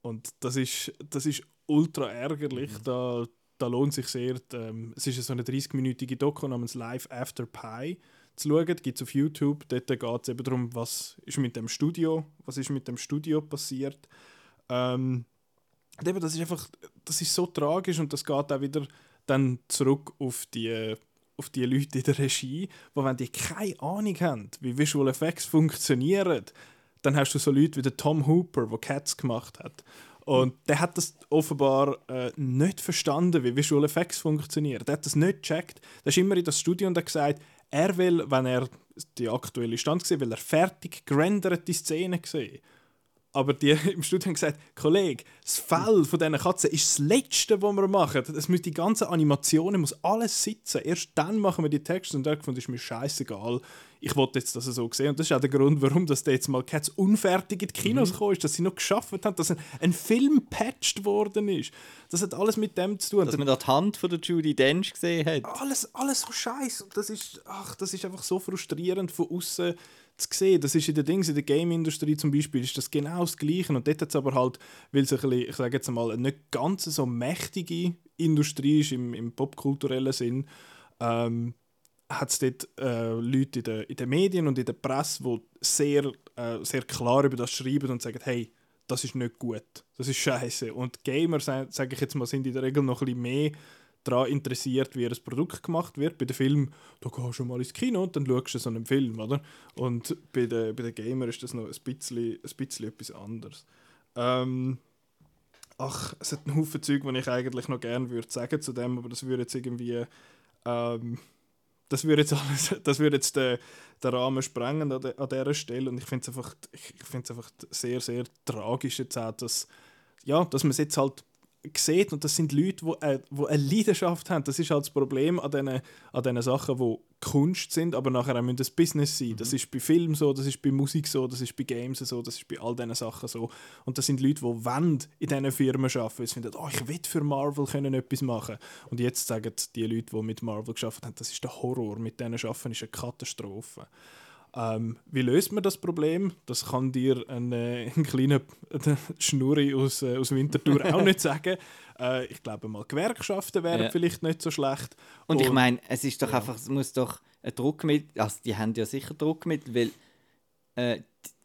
und das ist, das ist ultra ärgerlich. Mhm. Da, da lohnt sich sehr. Ähm, es ist so eine 30-minütige Doku namens Live After Pie zu schauen. Gibt es auf YouTube. Dort geht es eben darum, was ist mit dem Studio, was ist mit dem Studio passiert. Ähm, eben, das ist einfach, das ist so tragisch und das geht auch wieder dann zurück auf die, auf die Leute in der Regie, wo wenn die keine Ahnung haben, wie Visual Effects funktionieren, dann hast du so Leute wie der Tom Hooper, der Cats gemacht hat. Und der hat das offenbar äh, nicht verstanden, wie Visual Effects funktionieren. Der hat das nicht gecheckt. Der ist immer in das Studio und hat gesagt, er will, wenn er die aktuelle Stand sieht, will er fertig gerenderte Szenen sehen. Aber die im Studio haben gesagt, Kollege, das Fell von diesen Katzen ist das Letzte, was wir machen. Das muss die ganze Animation muss alles sitzen. Erst dann machen wir die Texte. Und er gefunden, ist mir scheißegal. Ich wollte jetzt das so sehen. Und das ist auch der Grund, warum das jetzt mal Cats unfertig in die Kinos mhm. gekommen ist, dass sie noch geschafft haben, dass ein, ein Film patched worden ist. Das hat alles mit dem zu tun. Dass man da die Hand von der Judy Dench gesehen hat. Alles, alles so scheiße. Das ist, ach, das ist einfach so frustrierend von außen zu sehen. Das ist in den Dings, in der Game-Industrie zum Beispiel, ist das genau das Gleiche. Und dort hat es aber halt, weil es ein bisschen, ich sage jetzt mal, eine nicht ganz so mächtige Industrie ist im, im popkulturellen Sinn, ähm, hat es dort äh, Leute in, der, in den Medien und in der Presse, die sehr, äh, sehr klar über das schreiben und sagen, hey, das ist nicht gut, das ist scheiße. Und Gamer, sage ich jetzt mal, sind in der Regel noch ein bisschen mehr daran interessiert, wie ein Produkt gemacht wird. Bei den Filmen, da gehst du mal ins Kino und dann schaust du so einen Film, oder? Und bei den, bei den Gamer ist das noch ein bisschen, ein bisschen etwas anderes. Ähm, ach, es hat einen Haufen Zeug, die ich eigentlich noch gerne würde sagen zu dem, aber das würde jetzt irgendwie... Ähm, das würde jetzt, alles, das würde jetzt den, den Rahmen sprengen an, de, an dieser Stelle. Und ich finde es einfach, ich, ich einfach sehr, sehr tragisch jetzt auch, dass, ja, dass man es jetzt halt sieht, und das sind Leute, die, äh, die eine Leidenschaft haben. Das ist halt das Problem an diesen, an diesen Sachen, die Kunst sind, aber nachher auch ein Business sein. Mhm. Das ist bei Filmen so, das ist bei Musik so, das ist bei Games so, das ist bei all diesen Sachen so. Und das sind Leute, die wollen in diesen Firmen arbeiten, weil sie finden, oh, ich will für Marvel können etwas machen. Und jetzt sagen die Leute, die mit Marvel geschafft haben, das ist der Horror, mit denen arbeiten ist eine Katastrophe. Ähm, wie löst man das Problem? Das kann dir ein, äh, ein kleiner Schnurri aus, äh, aus Winterthur auch nicht sagen. Äh, ich glaube mal, Gewerkschaften wären ja. vielleicht nicht so schlecht. Und, Und ich meine, es ist doch ja. einfach, es muss doch ein Druckmittel, also die haben ja sicher Druckmittel, weil äh,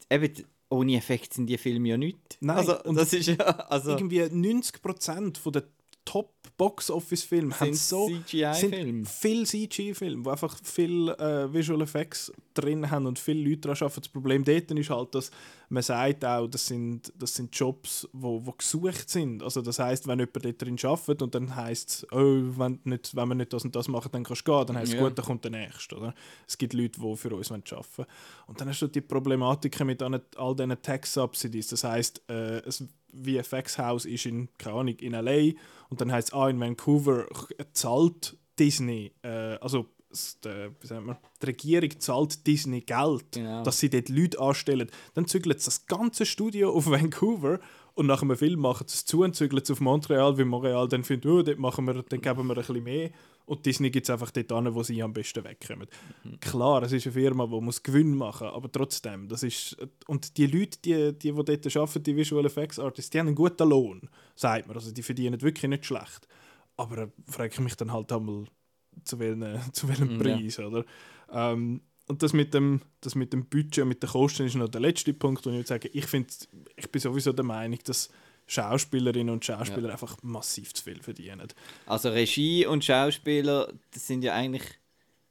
eben ohne Effekt sind die Filme ja nichts. Nein, also, das ist ja, also Irgendwie 90% von der Top-Box-Office-Filme haben sind so CGI-Filme. sind viel CGI-Filme, wo einfach viel äh, Visual Effects drin haben und viele Leute daran arbeiten. Das Problem dort ist halt, dass man sagt auch, das sind, das sind Jobs, wo, wo gesucht sind. Also das heißt, wenn jemand dort drin arbeitet und dann heisst es, oh, wenn, nicht, wenn wir nicht das und das machen, dann kannst du gehen, dann heisst es, Ja. gut, dann kommt der Nächste. Oder? Es gibt Leute, die für uns arbeiten wollen. Und dann hast du die Problematik mit all diesen Tax-Subsidies. Das heisst, äh, ein VFX-Haus ist in, keine Ahnung, in L.A. und dann heisst es, ah, in Vancouver zahlt Disney, äh, also s- der, wie sagt man, die Regierung zahlt Disney Geld, Genau. dass sie dort Leute anstellen. Dann zügelt das ganze Studio auf Vancouver und nach einem Film machen sie es zu und zügeln es auf Montreal, weil Montreal dann findet, oh, dort machen wir, dann geben wir ein bisschen mehr. Und Disney gibt es einfach dort an, wo sie am besten wegkommen. Klar, es ist eine Firma, die muss Gewinn machen aber trotzdem, das ist... Und die Leute, die, die, die dort arbeiten, die Visual Effects Artists, die haben einen guten Lohn, sagt man. Also die verdienen wirklich nicht schlecht. Aber äh, frage ich mich dann halt einmal, zu welchem, zu welchem ja. Preis, oder? Ähm, und das mit, dem, das mit dem Budget und mit den Kosten ist noch der letzte Punkt, wo ich würde sagen, ich, find, ich bin sowieso der Meinung, dass Schauspielerinnen und Schauspieler einfach massiv zu viel verdienen. Also Regie und Schauspieler, das sind ja eigentlich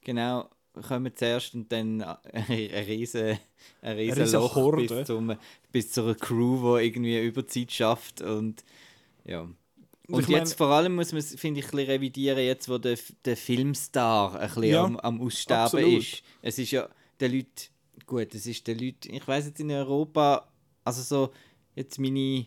genau kommen zuerst und dann ein riesen, ein riesen riesen Loch Horde. bis, zum, bis zu einer Crew, die irgendwie Überzeit schafft und ja. Und ich jetzt mein- vor allem muss man es, finde ich, ein bisschen revidieren, jetzt wo der, der Filmstar ein bisschen Ja, am, am Aussterben absolut. ist. Es ist ja der Leute, gut, es ist der Leute, ich weiß jetzt in Europa, also so jetzt meine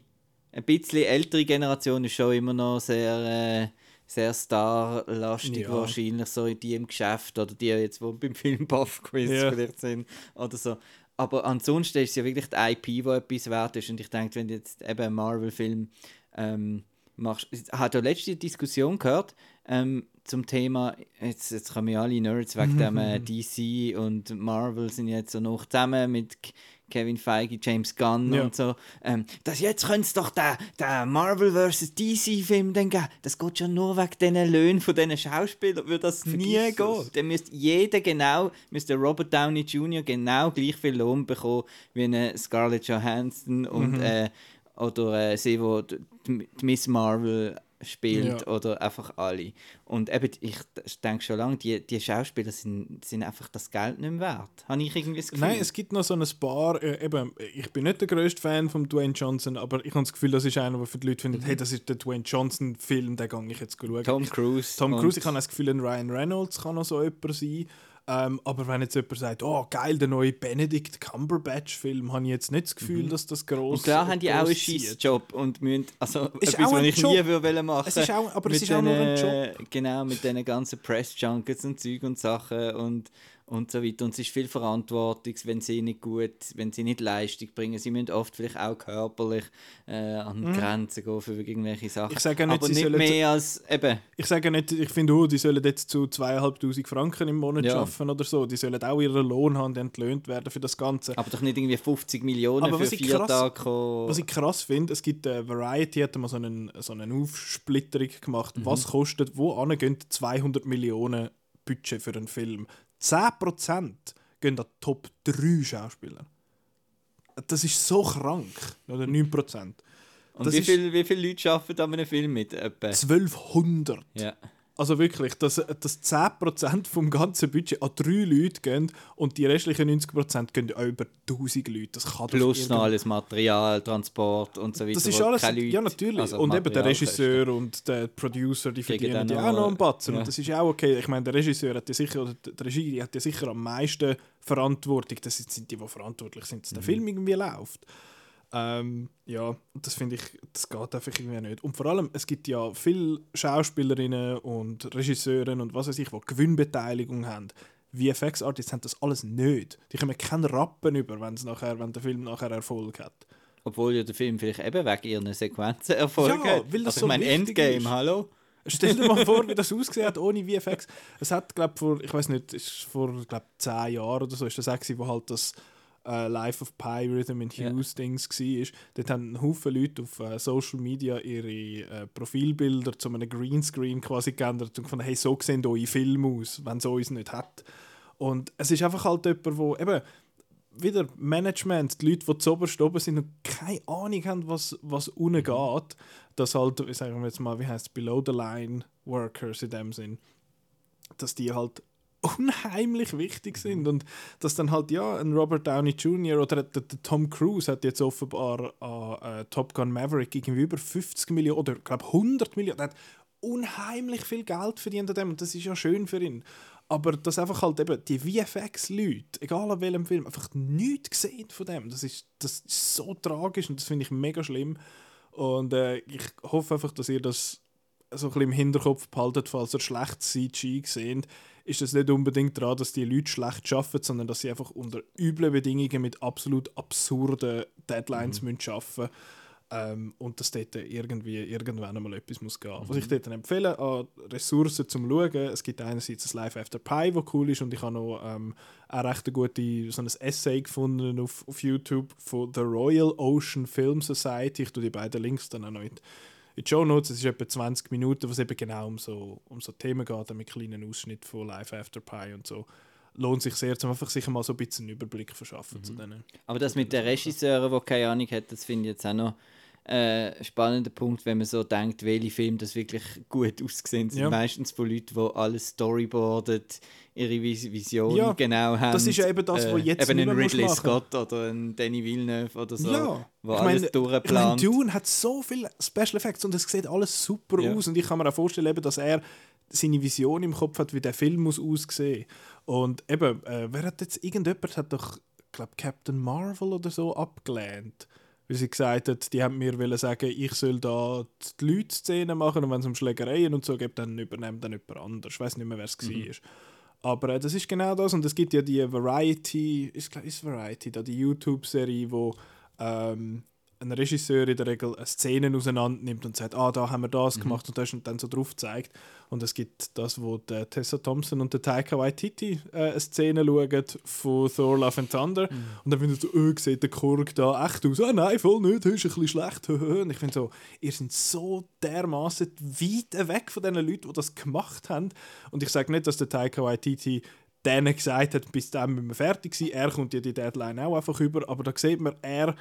ein bisschen ältere Generation ist schon immer noch sehr, äh, sehr starlastig Ja. wahrscheinlich, so die im Geschäft oder die jetzt, die beim Filmbuff-Quiz Ja. vielleicht sind oder so. Aber ansonsten ist es ja wirklich die IP, die etwas wert ist und ich denke, wenn du jetzt eben einen Marvel-Film ähm, machst, ich habe ja letzte Diskussion gehört ähm, zum Thema, jetzt, jetzt kommen ja alle Nerds wegen dem äh, DC und Marvel sind jetzt so noch zusammen mit Kevin Feige, James Gunn Ja. und so. Ähm, das jetzt könnte es doch den, den Marvel vs. DC-Film dann geben. Das geht schon nur wegen diesen Löhnen von diesen Schauspielern, würde das nie Vergiss gehen. es. Dann müsste jeder genau, müsste Robert Downey Jr. genau gleich viel Lohn bekommen wie eine Scarlett Johansson und Mhm. äh, oder äh, sie, wo die, die Miss Marvel spielt Ja. oder einfach alle. Und eben, ich denke schon lange, die, die Schauspieler sind, sind einfach das Geld nicht mehr wert. Habe ich irgendwie das Gefühl. Nein, es gibt noch so ein paar, äh, eben, ich bin nicht der grösste Fan von Dwayne Johnson, aber ich habe das Gefühl, das ist einer, der für die Leute findet, hey, das ist der Dwayne Johnson-Film, den gehe ich jetzt schauen. Mhm. Tom Cruise. Tom Cruise, ich habe das Gefühl, ein Ryan Reynolds kann noch so jemand sein. Ähm, aber wenn jetzt jemand sagt, oh geil, der neue Benedict Cumberbatch-Film, habe ich jetzt nicht das Gefühl, dass das groß Und klar haben die auch einen zieht. Scheissjob und müssen, also Ist etwas, was ich Job. nie würde machen Es ist auch, aber es ist auch nur ein Job. Genau, mit diesen ganzen Press-Junkets und Zeug und Sachen und, und so weiter. Und es ist viel Verantwortung, wenn sie nicht gut, wenn sie nicht Leistung bringen. Sie müssen oft vielleicht auch körperlich äh, an die Grenzen gehen für irgendwelche Sachen. Mhm. Ich sage nicht, Aber sie nicht mehr als eben. Ich sage nicht, ich finde, oh, die sollen jetzt zu 2'500 Franken im Monat Ja. arbeiten oder so. Die sollen auch ihren Lohn haben, die entlöhnt werden für das Ganze. Aber doch nicht irgendwie 50 Millionen Aber für vier krass- Tage. kommen. Was ich krass finde, es gibt äh, Variety hat mal so einen, so eine Aufsplitterung gemacht. Was kostet, wo angehen 200 Millionen Budget für einen Film? 10% gehen an Top 3 Schauspieler. Das ist so krank. Oder 9%. und das wie viele wie viel Leute arbeiten an einem Film mit? Etwa? 1200. Ja. Also wirklich, dass, dass 10% vom ganzen Budget an drei Leute gehen und die restlichen 90% gehen an über 1000 Leute. Das kann Plus noch alles Material, Transport und so weiter. Das ist alles, ja natürlich. also und eben der. Regisseur und der Producer, die verdienen noch, auch noch einen Batzen. ja. Und das ist ja auch okay. Ich meine, der Regisseur hat ja sicher, oder die Regie die hat ja sicher am meisten Verantwortung. Das sind die, die verantwortlich sind, dass der Mhm. Film irgendwie läuft. Ähm, ja, das finde ich, das geht einfach irgendwie nicht. Und vor allem, es gibt ja viele Schauspielerinnen und Regisseure und was weiß ich, die Gewinnbeteiligung haben. VFX-Artists haben das alles nicht. Die kommen keinen Rappen über, wenn's nachher, wenn der Film nachher Erfolg hat. Obwohl ja der Film vielleicht eben wegen ihren Sequenzen Erfolg Ja, hat. weil das also so ich wichtig Endgame, ist. hallo? Stell dir mal vor, wie das ausgesehen hat ohne VFX. Es hat, glaube vor, ich weiß nicht, ist vor glaub, zehn Jahren oder so, ist das auch gewesen, wo halt das äh, Life of Pi Rhythm and. Hughes Dings war. Dort haben ein Haufen Leute auf äh, Social Media ihre äh, Profilbilder zu einem Greenscreen quasi geändert und gefunden, hey, so sehen eure Filme aus, wenn es uns nicht hat. Und es ist einfach halt jemand, wo eben wieder Management, die Leute, die zu oberst oben sind und keine Ahnung haben, was, was unten geht, dass halt, sagen wir jetzt mal, wie heißt es, Below the Line Workers in dem Sinn, dass die halt unheimlich wichtig sind und dass dann halt ja ein Robert Downey Jr. oder der, der Tom Cruise hat jetzt offenbar an äh, Top Gun Maverick irgendwie über 50 Millionen oder glaube 100 Millionen, hat unheimlich viel Geld verdient an dem und das ist ja schön für ihn. Aber dass einfach halt eben die VFX-Leute, egal an welchem Film, einfach nichts gesehen von dem. Das ist, das ist so tragisch und das finde ich mega schlimm. Und äh, ich hoffe einfach, dass ihr das so ein bisschen im Hinterkopf behaltet, falls ihr schlecht CG seht, ist es nicht unbedingt daran, dass die Leute schlecht arbeiten, sondern dass sie einfach unter üblen Bedingungen mit absolut absurden Deadlines mhm. müssen arbeiten müssen. Ähm, und dass dort irgendwie irgendwann einmal etwas muss gehen. Mhm. Was ich dort empfehle, an Ressourcen zum Schauen, es gibt einerseits das Live After Pie, das cool ist, und ich habe noch ähm, eine recht gute, so ein Essay gefunden auf, auf YouTube von The Royal Ocean Film Society. Ich tue die beiden Links dann auch noch in in die Show Notes. Es ist etwa 20 Minuten, wo es eben genau um so, um so Themen geht, mit kleinen Ausschnitten von Live After Pie und so. Lohnt sich sehr, um einfach sich mal so ein bisschen einen Überblick verschaffen mhm. zu denen. Aber das mit den Regisseuren, die keine Ahnung hat, das finde ich jetzt auch noch äh, spannender Punkt, wenn man so denkt, welche Filme das wirklich gut aussehen sind. Ja. Meistens von Leuten, die alles storyboardet, ihre Vision ja, genau haben. Das ist ja eben das, was äh, jetzt Eben ein Ridley Scott oder ein Danny Villeneuve oder so, ja. wo ich alles meine, durchplant. Ich meine, Dune hat so viele Special Effects und es sieht alles super ja. aus und ich kann mir auch vorstellen, eben, dass er seine Vision im Kopf hat, wie der Film muss aussehen. Und eben, äh, wer hat jetzt, irgendjemand hat doch, ich glaube Captain Marvel oder so abgelehnt weil sie gesagt hat, die haben mir sagen, ich soll da die Leute Szenen machen und wenn es um Schlägereien und so geht, dann übernimmt dann jemand anders. Ich weiß nicht mehr, wer es mhm. war. Aber äh, das ist genau das und es gibt ja die Variety, ist, ist Variety, da die YouTube-Serie, wo ähm, ein Regisseur in der Regel eine Szene auseinander nimmt und sagt, ah, da haben wir das mhm. gemacht und das und dann so drauf zeigt. Und es gibt das, wo der Tessa Thompson und der Taika Waititi äh, eine Szene schauen von Thor Love and Thunder mhm. und dann findet so, oh, sieht der Korg da echt aus? Ah nein, voll nicht, das ist ein bisschen schlecht. und ich finde so, ihr seid so dermaßen weit weg von den Leuten, die das gemacht haben. Und ich sage nicht, dass der Taika Waititi denen gesagt hat, bis dann müssen wir fertig sein. Er kommt ja die Deadline auch einfach über, aber da sieht man, er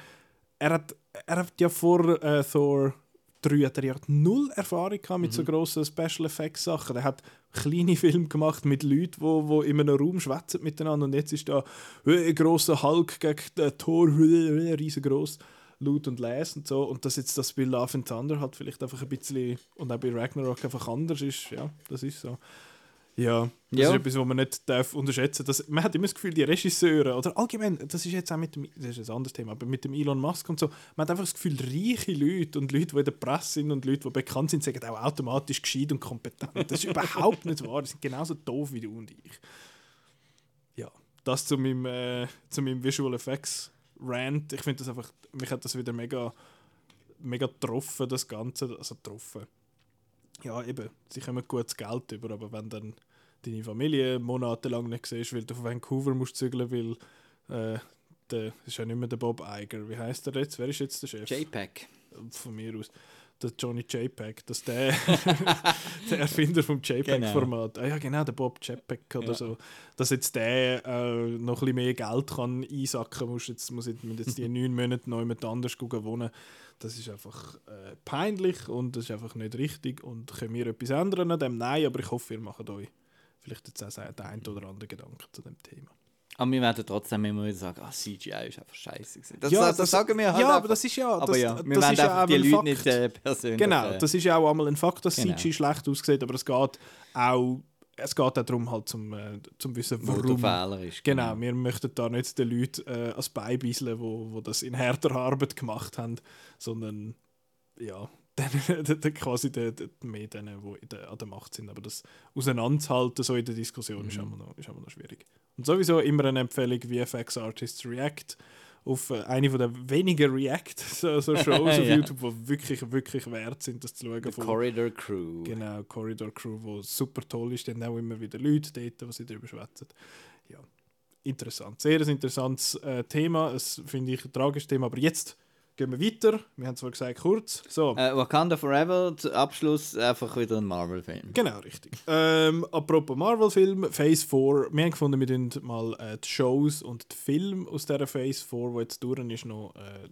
er hat, er hat ja vor äh, Thor 3 hat er ja null Erfahrung mit mhm. so grossen Special Effects Sachen. Er hat kleine Filme gemacht mit Leuten, wo, wo in einem Raum schwätzen miteinander und jetzt ist da äh, ein grosser Hulk gegen den Thor, äh, riesengroß, laut und les und so. Und dass jetzt das bei Love and Thunder halt vielleicht einfach ein bisschen und auch bei Ragnarok einfach anders ist, ja, das ist so. Ja, das ja. ist etwas, was man nicht darf unterschätzen darf. Man hat immer das Gefühl, die Regisseure, oder allgemein, das ist jetzt auch mit dem, das ist ein anderes Thema, aber mit dem Elon Musk und so, man hat einfach das Gefühl, reiche Leute und Leute, die in der Presse sind und Leute, die bekannt sind, sagen auch automatisch gescheit und kompetent. Das ist überhaupt nicht wahr. Die sind genauso doof wie du und ich. Ja, das zu meinem, äh, zu meinem Visual Effects Rant. Ich finde das einfach, mich hat das wieder mega, mega getroffen, das Ganze. Also getroffen. Ja, eben, sie kommen gutes Geld über, aber wenn dann deine Familie monatelang nicht siehst, weil du von Vancouver musst zügeln, weil äh, der ist ja nicht mehr der Bob Iger. Wie heißt der jetzt? Wer ist jetzt der Chef? JPEG. Von mir aus. Der Johnny JPEG, dass der, der Erfinder vom JPEG-Format, genau. ah ja genau, der Bob JPEG oder ja. so, dass jetzt der äh, noch ein bisschen mehr Geld kann einsacken muss, jetzt muss ich jetzt die neun Monate noch jemand anders wohnen, das ist einfach äh, peinlich und das ist einfach nicht richtig und können wir etwas ändern an dem? Nein, aber ich hoffe, ihr macht euch vielleicht jetzt auch der ein oder andere Gedanke zu dem Thema. Aber wir werden trotzdem immer wieder sagen, ah, CGI ist einfach scheiße. Das, ja, das, das, sagen wir halt. Ja, aber das ist ja. Das, aber ja, wir das werden einfach die Leute Fakt. nicht äh, persönlich. Genau, das ist ja auch einmal ein Fakt, dass genau. CGI schlecht aussieht, aber es geht auch. Es geht auch darum, halt zum, äh, zum Wissen, warum. Fehler ist. Genau. genau, wir möchten da nicht den Leuten äh, als Beibisseln, wo, wo das in härter Arbeit gemacht haben, sondern ja, dann, quasi die, die, mehr denen, die an der Macht sind. Aber das auseinanderzuhalten so in der Diskussion mhm. ist, immer noch, ist immer noch schwierig. Und sowieso immer eine Empfehlung, VFX Artists React auf äh, eine von der wenigen React so, so Shows auf ja. YouTube, die wirklich, wirklich wert sind, das zu schauen. The Corridor Crew. Genau, Corridor Crew, wo super toll ist. Dann auch immer wieder Leute dort, die sie darüber schwätzen. Ja, interessant. Sehr ein interessantes äh, Thema. Es finde ich ein tragisches Thema. Aber jetzt gehen wir weiter. Wir haben zwar gesagt, kurz. So. Äh, Wakanda Forever, zum Abschluss einfach wieder ein Marvel-Film. Genau, richtig. Ähm, apropos Marvel-Film, Phase 4. Wir haben gefunden, wir tun mal äh, die Shows und die Filme aus dieser Phase 4, die jetzt durch ist, noch äh,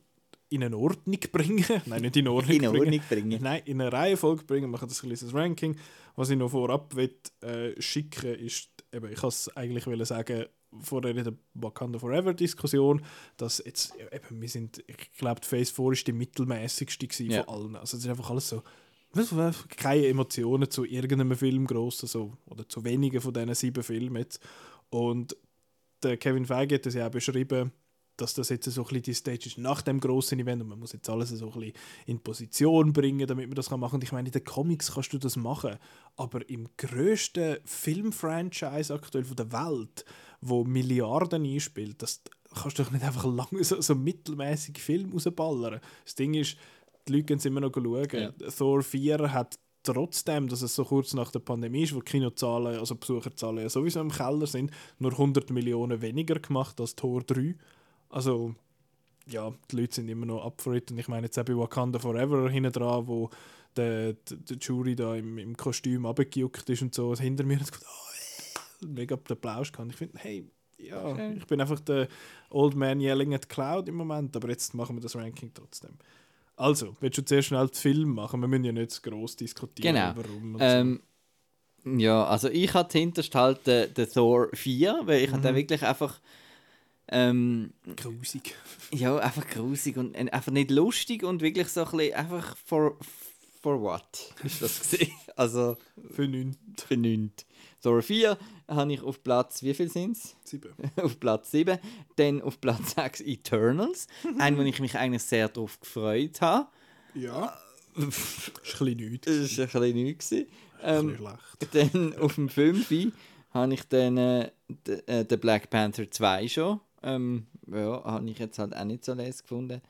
in eine Ordnung bringen. Nein, nicht in Ordnung In bringen. Ordnung bringen. Nein, in eine Reihenfolge bringen, machen das ein kleines Ranking. Was ich noch vorab will, äh, schicken ist, eben, ich kann es eigentlich sagen, vorher in der Wakanda Forever Diskussion, dass jetzt, eben, wir sind, ich glaube, die Phase 4 ist die mittelmäßigste Ja. von allen. Also es ist einfach alles so, keine Emotionen zu irgendeinem Film gross, also, oder zu wenigen von diesen sieben Filmen jetzt. Und der Kevin Feige hat das ja auch beschrieben, dass das jetzt so ein bisschen die Stage ist nach dem großen Event und man muss jetzt alles so ein bisschen in Position bringen, damit man das kann machen. Und ich meine, in den Comics kannst du das machen, aber im grössten Filmfranchise aktuell von der Welt, wo Milliarden einspielt, das kannst du doch nicht einfach lang so, so mittelmäßige Film rausballern. Das Ding ist, die Leute gehen es immer noch schauen. Ja. Thor 4 hat trotzdem, dass es so kurz nach der Pandemie ist, wo die Kinozahlen, also Besucherzahlen ja sowieso im Keller sind, nur 100 Millionen weniger gemacht als Tor 3. Also, ja, die Leute sind immer noch up for it. Und ich meine jetzt auch bei Wakanda Forever hinten dran, wo der, der, der Jury da im, im Kostüm abgejuckt ist und so, und hinter mir hat gesagt, oh, mega den Applaus kann. Ich finde, hey, ja, Schön. ich bin einfach der Old Man yelling at Cloud im Moment, aber jetzt machen wir das Ranking trotzdem. Also, willst du zuerst schnell den Film machen? Wir müssen ja nicht gross diskutieren, Genau. warum. Ähm, ja, also ich hatte hinterst halt den, den Thor 4, weil ich Mhm. hatte wirklich einfach ähm, so. Grusig. ja, einfach grusig und einfach nicht lustig und wirklich so ein bisschen einfach for, for what ist das gesehen? Also Für 9, für nichts. Thor 4 habe ich auf Platz, wie viel sind es? 7. auf Platz 7. Dann auf Platz 6 Eternals. Ein, wo ich mich eigentlich sehr darauf gefreut habe. Ja. ist ein bisschen nichts. Das war ein bisschen. Ein Ähm, dann auf dem 5 habe ich dann äh, äh, den Black Panther 2 schon. Ähm, ja, habe ich jetzt halt auch nicht so les gefunden.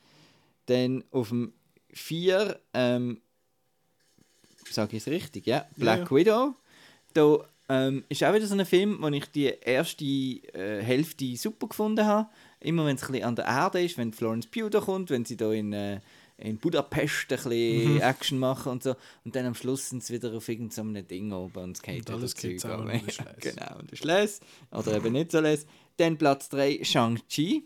Dann auf dem 4, ähm, sage ich es richtig, ja, Black ja. Widow. Da ähm, ist auch wieder so ein Film, wo ich die erste äh, Hälfte super gefunden habe. Immer wenn es ein bisschen an der Erde ist, wenn Florence Pugh da kommt, wenn sie da in, äh, in Budapest ein bisschen Mhm. Action machen und so. Und dann am Schluss sind sie wieder auf irgendeinem Ding oben und skaten Und alles das geht und ist les. Genau, und ist les. Oder eben nicht so les. Dann Platz 3, Shang-Chi.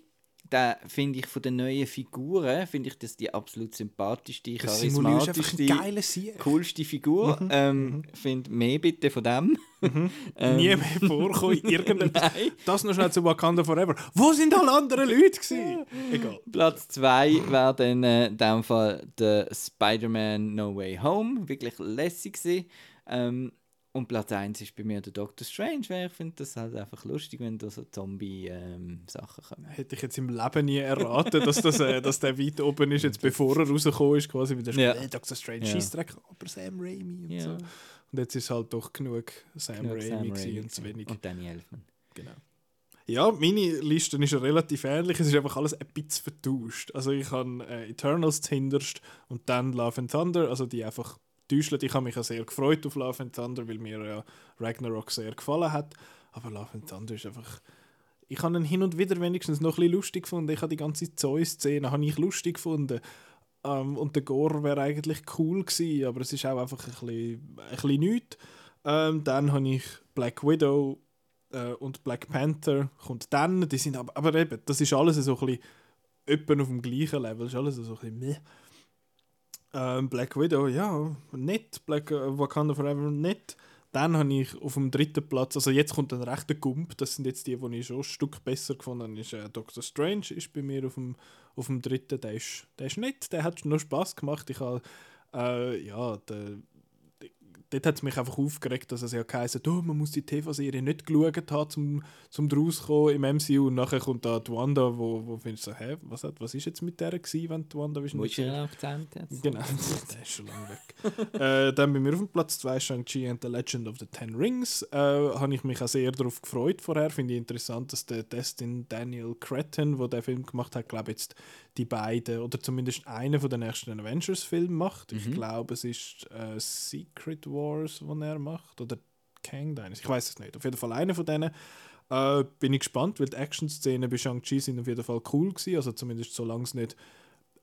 Da finde ich von den neuen Figuren, finde ich das die absolut sympathischste, charismatischste, coolste Figur. Ähm, finde mehr bitte von dem. Ähm, Nie mehr vorkommen in irgendetwas. Das noch schnell zu Wakanda Forever. Wo sind alle anderen Leute gewesen? Egal. Platz 2 wäre dann äh, in dem Fall der Spider-Man No Way Home. Wirklich lässig gewesen. Ähm, und Platz 1 ist bei mir der Doctor Strange, weil ich finde das halt einfach lustig, wenn da so Zombie-Sachen kommen. Hätte ich jetzt im Leben nie erraten, dass, das, äh, dass der weit oben ist, jetzt bevor er rausgekommen ist, quasi wie der Ja. Äh, Dr. Strange, Ja. Scheissdreck, aber Sam Raimi und Ja. so. Und jetzt ist halt doch genug Sam Genug Raimi, Sam gewesen Raimi und zu wenig. Und Danny Elfman. Genau. Ja, meine Liste ist relativ ähnlich. Es ist einfach alles ein bisschen vertauscht. Also ich habe äh, Eternals zuhinterst und dann Love and Thunder, also die einfach täuschen. Ich habe mich ja sehr gefreut auf Love and Thunder, weil mir ja Ragnarok sehr gefallen hat. Aber Love and Thunder ist einfach... Ich habe ihn hin und wieder wenigstens noch ein bisschen lustig gefunden. Ich habe die ganze Zeus-Szene lustig gefunden. Ähm, und der Gore wäre eigentlich cool gewesen, aber es ist auch einfach ein bisschen, ein bisschen nichts. Ähm, dann habe ich Black Widow äh, und Black Panther kommt dann. Die sind aber, aber eben, das ist alles so ein bisschen auf dem gleichen Level. Das ist alles so ein bisschen meh. Ähm, Black Widow, ja, nett. Black äh, Wakanda Forever, nett. Dann habe ich auf dem dritten Platz, also jetzt kommt ein rechter Gump, das sind jetzt die, die ich schon ein Stück besser gefunden habe, ist äh, Doctor Strange ist bei mir auf dem, auf dem dritten, der ist, der ist nett, der hat noch Spaß gemacht. Ich habe, äh, ja, der, dort hat es mich einfach aufgeregt, dass es ja geheißen oh, man muss die TV-Serie nicht geschaut haben, um zum draus im MCU. Und nachher kommt da die Wanda, wo, wo findest du so, hä, was, hat, was ist jetzt mit der gewesen, wenn die Wanda er Akzent jetzt? Genau, der ist schon lange weg. äh, dann bei mir auf dem Platz 2 Shang-Chi and the Legend of the Ten Rings. Äh, Habe ich mich auch sehr darauf gefreut vorher. Finde ich interessant, dass der Destin Daniel Cretton, der den Film gemacht hat, glaube jetzt die beiden oder zumindest einen von den nächsten Avengers-Filmen macht. Ich Mhm. glaube, es ist äh, Secret Wars, den er macht. Oder Kang Dynasty. Ich weiß es nicht. Auf jeden Fall einer von denen. Äh, bin ich gespannt, weil die Action-Szenen bei Shang-Chi sind auf jeden Fall cool gewesen. Also zumindest solange es nicht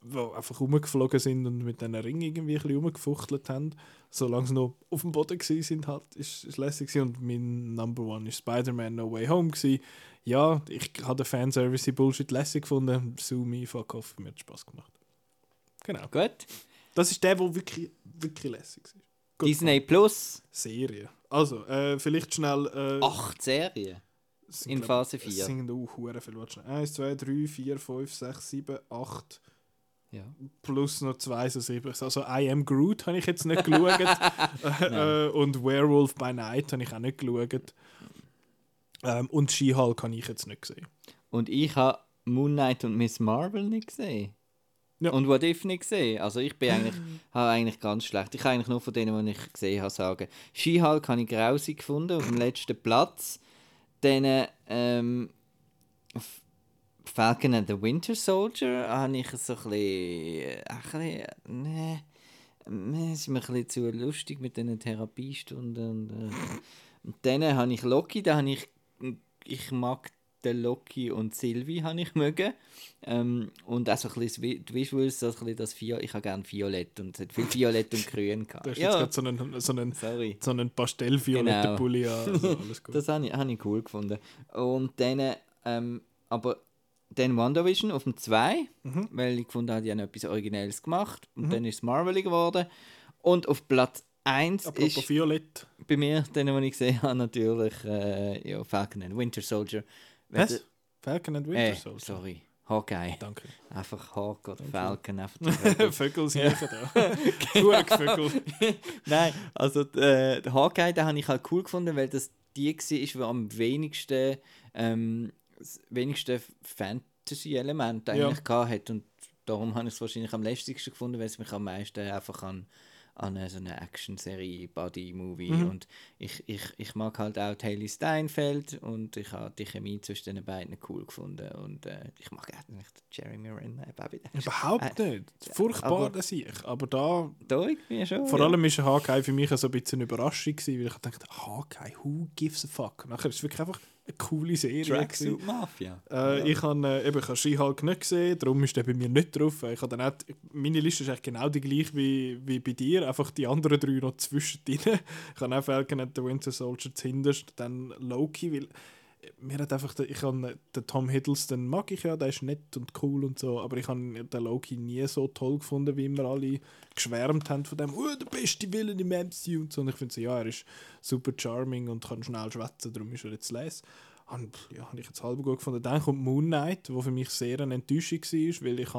die einfach rumgeflogen sind und mit diesen Ringen irgendwie ein bisschen rumgefuchtelt haben. Solange sie noch auf dem Boden gewesen sind, halt, ist es lässig gewesen. Und mein Number One ist Spider-Man No Way Home gewesen. Ja, ich habe den Fanservice-Bullshit lässig gefunden. Sue me, fuck off, mir hat Spaß gemacht. Genau. Gut. Das ist der, der wirklich, wirklich lässig ist. Gut Disney Plus, Serie. Also, äh, vielleicht schnell. Äh, acht Serien. es sind, in glaub- Phase Es 4. sind auch hure viel. Warte schnell. 1, 2, 3, 4, 5, 6, 7, 8 Ja. plus noch zwei, so sieben. Also I Am Groot habe ich jetzt nicht geschaut. äh, und Werewolf by Night habe ich auch nicht geschaut. Ähm, und She-Hulk habe ich jetzt nicht gesehen. Und ich habe Moon Knight und Miss Marvel nicht gesehen. Ja. Und What If nicht gesehen. Also ich bin eigentlich, habe eigentlich ganz schlecht. Ich kann eigentlich nur von denen, die ich gesehen habe, sagen. She-Hulk habe ich grausig gefunden, auf dem letzten Platz. Dann ähm, Falcon and the Winter Soldier habe ich so ein bisschen... äh, Ein bisschen nee, nee, ist mir ein bisschen zu lustig mit diesen Therapiestunden. Und, äh, und dann habe ich Loki, da habe ich... Ich mag den Loki und Sylvie habe ich mögen. Ähm, und auch so ein bisschen die Visuals, so ein bisschen das Vio ich habe gerne Violett und es hat viel Violett und Grün gehabt. Du hast Ja, jetzt gerade so einen, so einen, sorry. so einen pastellvioletten Genau. Pulli an. Also alles gut. Das habe ich, habe ich cool gefunden. Und dann, ähm, aber dann WandaVision auf dem 2, Mhm. weil ich gefunden habe, die haben etwas Originelles gemacht. Und dann ist es Marvel geworden. Und auf Platz 1 Apropos ist Violett. bei mir, den, den ich gesehen habe, natürlich äh, ja, Falcon and Winter Soldier. Was? Falcon and Winter Äh, Soldier. sorry, Hawkeye. Danke. Einfach Hawk oder Falcon. Einfach. Vögel sind da. Genug Vögel. Nein, also äh, Hawkeye, den habe ich halt cool gefunden, weil das die war, die am wenigsten, ähm, das wenigste Fantasy-Element Ja. eigentlich gehabt hat. Und darum habe ich es wahrscheinlich am lästigsten gefunden, weil es mich am meisten einfach an, an eine, so eine Action-Serie, Buddy-Movie Mhm. und ich, ich, ich mag halt auch Haley Steinfeld und ich habe die Chemie zwischen den beiden cool gefunden und äh, ich mag eigentlich Jeremy Renner, Baby. Überhaupt nicht. Furchtbar, aber- das ich. Aber da, Da irgendwie schon. vor ja. allem ist Hawkeye für mich so ein bisschen eine Überraschung gewesen, weil ich dachte, Hawkeye, who gives a fuck? Nachher ist es wirklich einfach eine coole Serie. Tracksuit Mafia. Äh, Ich habe äh, ich She-Hulk nicht gesehen, darum ist der bei mir nicht drauf. Ich habe auch, meine Liste ist eigentlich genau die gleiche wie, wie bei dir, einfach die anderen drei noch zwischendrin. Ich habe auch Falcon and the Winter Soldier zuhinterst, dann Loki, weil mir hat einfach, ich habe den Tom Hiddleston mag ich ja, der ist nett und cool und so, aber ich habe den Loki nie so toll gefunden, wie immer alle geschwärmt haben von dem, oh, der beste Villain im MCU und so. Und ich finde so, ja, er ist super charming und kann schnell schwätzen, darum ist er jetzt les. Und, ja, habe ich jetzt halb gut gefunden. Dann kommt Moon Knight, wo für mich sehr eine Enttäuschung war, weil ich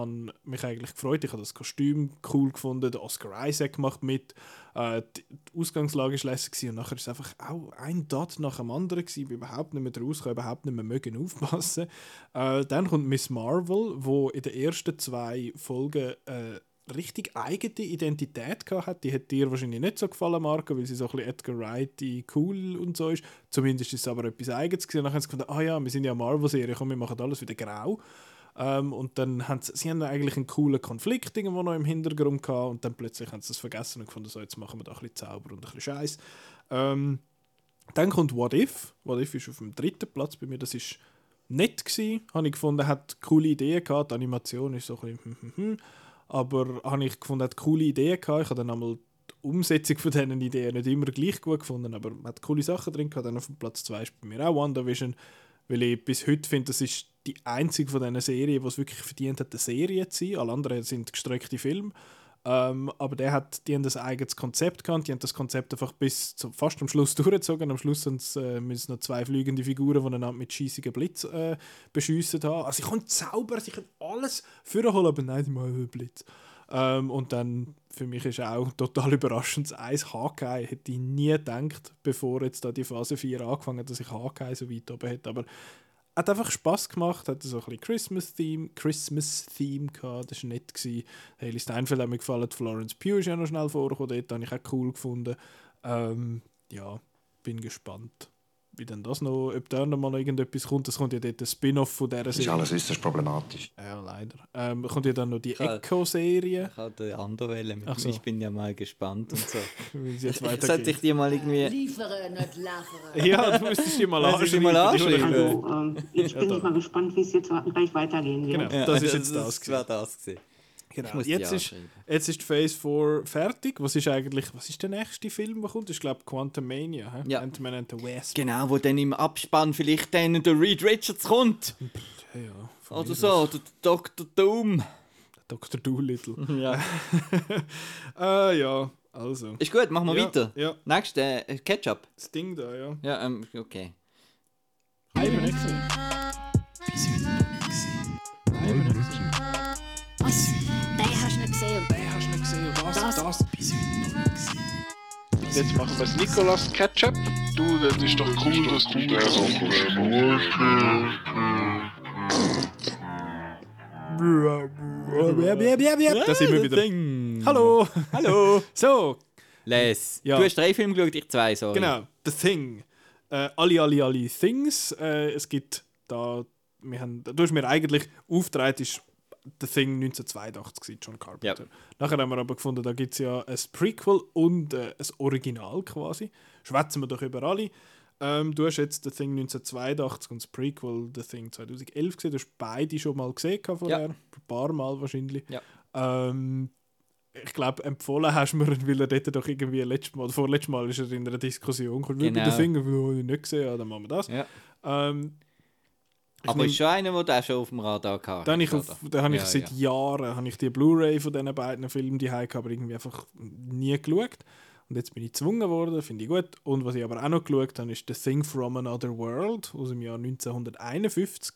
mich eigentlich gefreut Ich habe das Kostüm cool gefunden, Oscar Isaac macht mit, äh, die, Ausgangslage war lässig und nachher ist es einfach auch ein Dot nach dem anderen gewesen. Ich bin überhaupt nicht mehr raus, überhaupt nicht mehr mögen aufpassen. Äh, dann kommt Miss Marvel, wo in den ersten zwei Folgen äh, richtig eigene Identität gehabt hat. Die hat dir wahrscheinlich nicht so gefallen, Marco, weil sie so ein bisschen Edgar Wright cool und so ist. Zumindest ist es aber etwas Eigenes gewesen. Dann haben sie gefunden, ah ja, wir sind ja Marvel-Serie, komm, wir machen alles wieder grau. Ähm, und dann haben sie, sie haben eigentlich einen coolen Konflikt irgendwo noch im Hintergrund gehabt und dann plötzlich haben sie das vergessen und gefunden, so, jetzt machen wir da ein bisschen Zauber und ein bisschen Scheiß. Ähm, dann kommt What If. What If ist auf dem dritten Platz bei mir. Das ist nett gewesen, habe ich gefunden, hat coole Ideen gehabt. Die Animation ist so ein bisschen, hm, hm, hm. Aber habe ich gefunden, hat coole Ideen gehabt. Ich habe dann einmal die Umsetzung von diesen Ideen nicht immer gleich gut gefunden, aber man hat coole Sachen drin gehabt. Dann auf dem Platz 2 ist bei mir auch WandaVision, weil ich bis heute finde, das ist die einzige von diesen Serien, die es wirklich verdient hat, eine Serie zu sein. Alle anderen sind gestreckte Filme. Ähm, aber der hat, die haben das eigenes Konzept gehabt, die haben das Konzept einfach bis zum, fast am Schluss durchgezogen. Am Schluss äh, müssen noch zwei fliegende Figuren, die einander mit schießigen Blitz äh, beschiessen haben. Also ich kann zaubern, ich kann alles vorholen, aber nein, die machen Blitz. Ähm, und dann, für mich ist auch total überraschend, eins Hawkeye hätte ich nie gedacht, bevor jetzt da die Phase 4 angefangen hat, dass ich Hawkeye so weit oben hätte. Aber hat einfach Spaß gemacht, hatte so ein bisschen Christmas-Theme Christmas -Theme gehabt, das war nett. Gewesen. Steinfeld hat mir gefallen, Florence Pugh ist ja noch schnell vorgekommen, dort habe ich auch cool gefunden. Ähm, ja, bin gespannt, wie denn das noch, ob da noch mal noch irgendetwas kommt. Es kommt ja dort ein Spin-off von dieser Das ist Serie. alles äußerst problematisch. Ja, leider. Ähm, kommt ja dann noch die. Echo-Serie. Ich habe den anderen wählen. Ach so. Ich bin ja mal gespannt und so. wie sie jetzt Sollte ich die mal irgendwie... Liefere, nicht lachere. Ja, du müsstest die mal anschreiben. mal die anschreiben. Also, ähm, ich bin ich mal gespannt, wie es jetzt gleich weitergehen wird. Genau, das ist jetzt das. Das war das gewesen. Genau. Jetzt ist, jetzt ist Phase 4 fertig. Was ist eigentlich, was ist der nächste Film, der kommt? Ich glaube Quantum Mania. hä? Ja. Ant-Man and the Wasp. Genau, wo dann im Abspann vielleicht dann der Reed Richards kommt. Ja, ja, Oder so, aus. der Dr. Doom. Dr. Doolittle. Ja. Ah ja, also. Ist gut, machen wir ja, weiter. Ja, Nächste, äh, Ketchup. das Ding da, ja. Ja, ähm, okay. Einmal nicht Das, Das- das. Jetzt machen wir das Nicolas Ketchup. Du, das ist doch cool, dass du den so Da sind wir wieder. Ding. Hallo. Hallo. So, Les, Ja. du hast drei Filme geschaut, ich zwei, sorry. genau. The Thing. Äh, alle, alle, alle Things. Äh, es gibt da. Wir haben, du hast mir eigentlich aufgetragen, ist The Thing 1982 gewesen, John Carpenter. Nachher haben wir aber gefunden, da gibt es ja ein Prequel und äh, ein Original quasi. Schwätzen wir doch über alle. Ähm, du hast jetzt The Thing 1982 und das Prequel The Thing 2011 gesehen. Du hast beide schon mal gesehen vorher. Ein paar Mal wahrscheinlich. Ja. Ähm, ich glaube, empfohlen hast du mir, weil er dort doch irgendwie letztes Mal, vorletztes Mal ist er in einer Diskussion gekommen. Genau. Genau. The Thing, habe ich nicht gesehen, ja, dann machen wir das. Ja. Ähm, ich Aber ist schon einer, der da schon auf dem Radar gehabt dann habe ich, auf, dann habe ich Ja, seit ja. Jahren habe ich die Blu-ray von diesen beiden Filmen die aber irgendwie einfach nie geschaut. Und jetzt bin ich gezwungen worden, finde ich gut. Und was ich aber auch noch geschaut habe, ist The Thing from Another World aus dem Jahr 1951.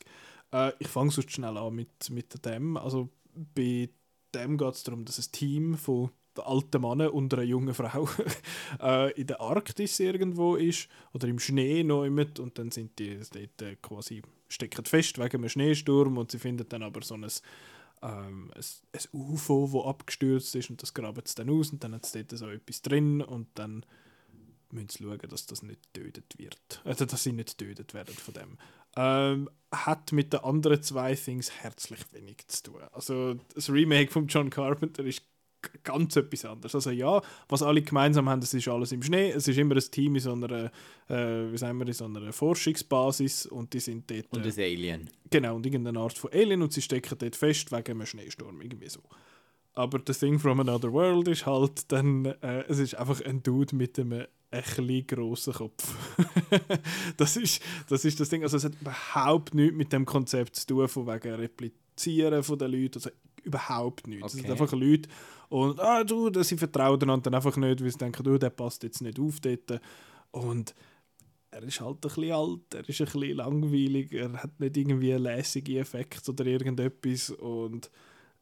Äh, ich fange sonst schnell an mit, mit dem. Also bei dem geht es darum, dass ein Team von alten Mann und einer jungen Frau äh, in der Arktis irgendwo ist oder im Schnee mit und dann sind die dort äh, quasi stecken fest wegen einem Schneesturm und sie finden dann aber so ein, ähm, ein, UFO, das abgestürzt ist und das graben sie dann aus und dann hat es dort so etwas drin und dann müssen sie schauen, dass das nicht getötet wird. Also, dass sie nicht getötet werden von dem. Ähm, hat mit den anderen zwei Things herzlich wenig zu tun. Also, das Remake von John Carpenter ist ganz etwas anderes. Also ja, was alle gemeinsam haben, das ist alles im Schnee. Es ist immer ein Team in so einer, äh, wie sagen wir, in so einer Forschungsbasis und die sind dort... Und äh, ein Alien. Genau, und irgendeine Art von Alien und sie stecken dort fest wegen einem Schneesturm, irgendwie so. Aber The Thing from Another World ist halt dann, äh, es ist einfach ein Dude mit einem ein grossen Kopf. das, ist, das ist das Ding, also es hat überhaupt nichts mit dem Konzept zu tun, von wegen Replizieren von den Leuten, also überhaupt nichts. Es sind einfach Leute und, ah du, sie vertrauen einander dann einfach nicht, weil sie denken, du, der passt jetzt nicht auf dort. Und er ist halt ein bisschen alt, er ist ein bisschen langweilig, er hat nicht irgendwie lässige Effekte oder irgendetwas und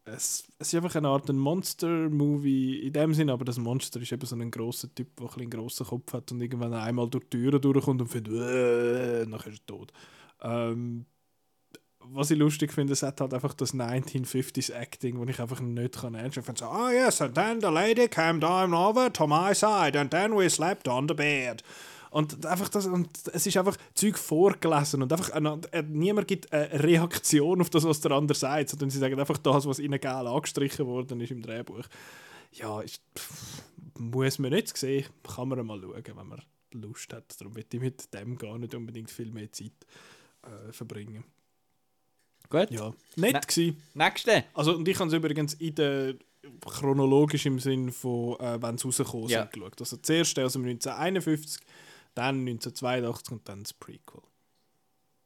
es, es ist einfach eine Art ein Monster-Movie in dem Sinn, aber das Monster ist eben so ein grosser Typ, der ein einen grossen Kopf hat und irgendwann einmal durch die Türen durchkommt und findet, äh, nachher ist er tot. Ähm, was ich lustig finde, hat halt einfach das 1950s Acting, wo ich einfach nicht kann ernst nehmen. So, ah yes, and then the lady came down over to my side and then we slept on the bed. Und einfach das, und es ist einfach Zeug vorgelesen und einfach eine, äh, niemand gibt eine Reaktion auf das, was der andere sagt, sondern sie sagen einfach das, was ihnen geil angestrichen worden ist im Drehbuch. Ja, ist, muss man nicht sehen, kann man mal schauen, wenn man Lust hat. Darum will ich mit dem gar nicht unbedingt viel mehr Zeit äh, verbringen. Gut. Ja, nett Ne- gsi. Nächste. Also, und ich habe es übrigens in der chronologisch im Sinn von, äh, wenn sie rausgekommen Ja. sind, geschaut. Also, zuerst aus dem 1951, dann 1982 und dann das Prequel.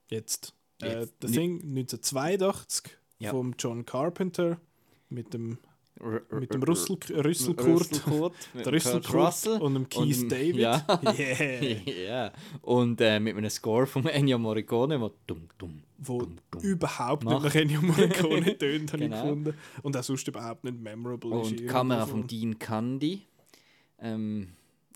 Jetzt. Äh, Jetzt. Ni- Thing 1982 Ja. vom John Carpenter mit dem, mit dem R- Russell, R- Rüsselkurt. Rüsselkurt, Der dem Russell Kurt Russell und dem Keith und- David. Ja. Yeah. ja. Und äh, mit einem Score von Ennio Morricone, wo dumm, dumm, Wo dumm, dumm. überhaupt Macht. nicht nach Ennio Morricone tönt, habe Genau. ich gefunden. Und auch sonst überhaupt nicht memorable ist. Und Kamera von- Dean Candy. Ähm,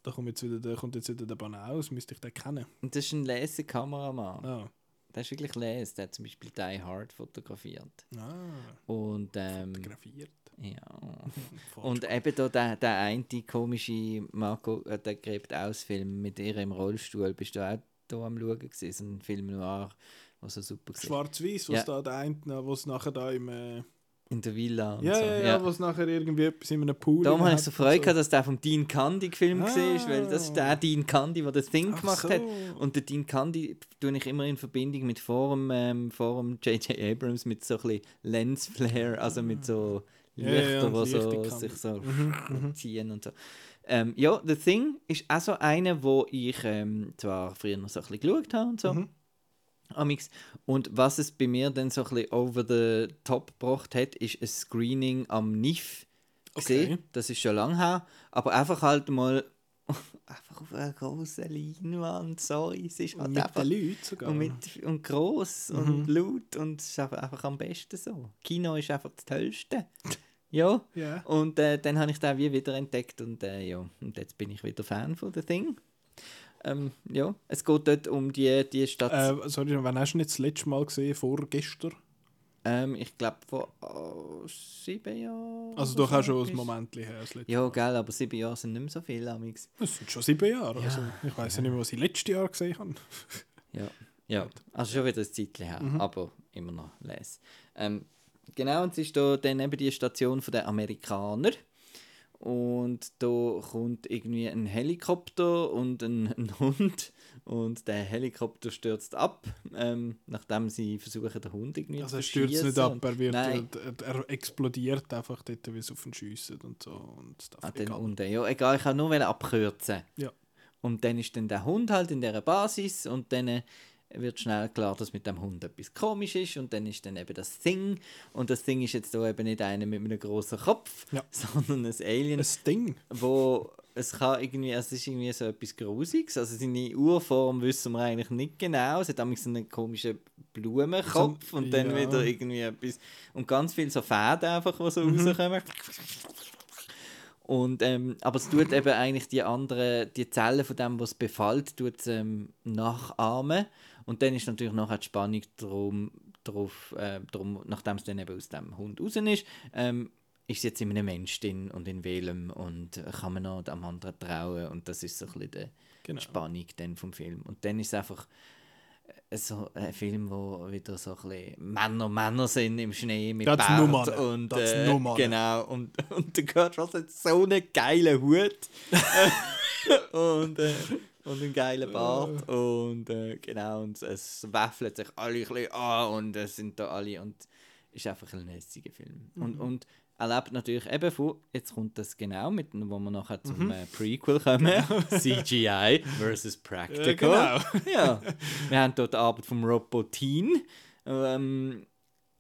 Da kommt jetzt wieder der, kommt jetzt wieder der Banaus, müsste ich den kennen. und das ist ein Lesekameramann. Ah. Der ist wirklich les. Der hat zum Beispiel Die Hard fotografiert. Ah, Und ähm, fotografiert. Ja. Und eben da der, der eine komische Marco, äh, der gräbt aus Film mit ihr im Rollstuhl. Bist du auch da am Schauen gewesen? So ein Film noir, was so super war. Schwarz-Weiß, was Ja. da der eine, was nachher da im. Äh, In der Villa und ja, so. ja, ja, was nachher irgendwie etwas in einem Pool. Darum habe ich so Freude gehabt, dass der vom Dean Candy gefilmt Ah. war, weil das ist der Dean Candy, der das Thing Ach gemacht so. hat. Und der Dean Candy tue ich immer in Verbindung mit vor dem, ähm, vor dem J.J. Abrams mit so ein bisschen Lensflare, also mit so Ja, ja, Lichter, ja, die so, sich so Mhm, ziehen und so. Ähm, ja, The Thing ist auch so eine, wo ich ähm, zwar früher noch so ein bisschen geschaut habe und so. Mhm. Amix. Und was es bei mir dann so ein bisschen over the top gebracht hat, ist ein Screening am NIF. Okay. gesehen. Das ist schon lange her. Aber einfach halt mal einfach auf einer großen Leinwand. Sorry, es ist halt Und mit einfach. den Leuten sogar. Und, mit, und gross und laut und es ist einfach, am besten so. Kino ist einfach das Tollste. ja. Ja. Und äh, dann habe ich den wie wieder entdeckt und äh, ja, und jetzt bin ich wieder Fan von The Thing. Ähm, ja, es geht dort um die, die Stadt. Äh, sorry, wann hast du jetzt das letzte Mal gesehen? Vorgestern? Ähm, ich glaube vor oh, sieben Jahren. Also doch auch schon ein. Moment her. Ja, gell, aber sieben Jahre sind nicht mehr so viel, Amix. das sind schon sieben Jahre. Also, ich weiß ja nicht mehr, was ich letztes Jahr gesehen habe. Ja, ja. Also schon wieder ein Zeitchen her, aber immer noch les. Ähm, genau, und es ist da dann eben die Station der Amerikaner. Und da kommt irgendwie ein Helikopter und ein, ein Hund. Und der Helikopter stürzt ab, ähm, nachdem sie versuchen, den Hund irgendwie Also zu er stürzt nicht ab, er, wird, er, er explodiert einfach dort, wie es auf ihn schiessen und so. Und Stuff. Ah, den. Hund. Ja, egal, ich kann nur abkürzen. Ja. Und dann ist dann der Hund halt in dieser Basis und dann äh, wird schnell klar, dass mit dem Hund etwas komisch ist und dann ist dann eben das Thing und das Thing ist jetzt da eben nicht einer mit einem großen Kopf, Ja. sondern ein Alien, Ein Ding. wo es kann irgendwie, also es ist irgendwie so etwas Grusiges, also seine Urform wissen wir eigentlich nicht genau, es hat nämlich so einen komischen Blumenkopf und dann ja. wieder irgendwie etwas und ganz viel so Fäden einfach, die so Mhm. rauskommen. Und, ähm, aber es tut eben eigentlich die anderen, die Zellen von dem, was es befällt, tut es, ähm, nachahmen. Und dann ist natürlich nachher die Spannung drum, drauf, äh, drum, nachdem es dann eben aus dem Hund raus ist, ähm, ist es jetzt in einem Mensch drin und in welchem und kann man noch am anderen trauen und das ist so ein bisschen die Genau. Spannung dann vom Film. Und dann ist es einfach äh, so ein Film, wo wieder so ein bisschen Männer Männer sind im Schnee mit Das Bart und Das äh, Nummern. genau und und der Kurt Russell hat so einen geilen Hut und äh, und einen geilen Bart. Und äh, genau und es waffelt sich alle ein bisschen an und es sind da alle und ist einfach ein lässiger Film. Und und er lebt natürlich eben von, jetzt kommt das genau, mit, wo wir nachher zum äh, Prequel kommen, CGI versus Practical. genau. Ja, wir haben dort die Arbeit von Rob Bottin, ähm,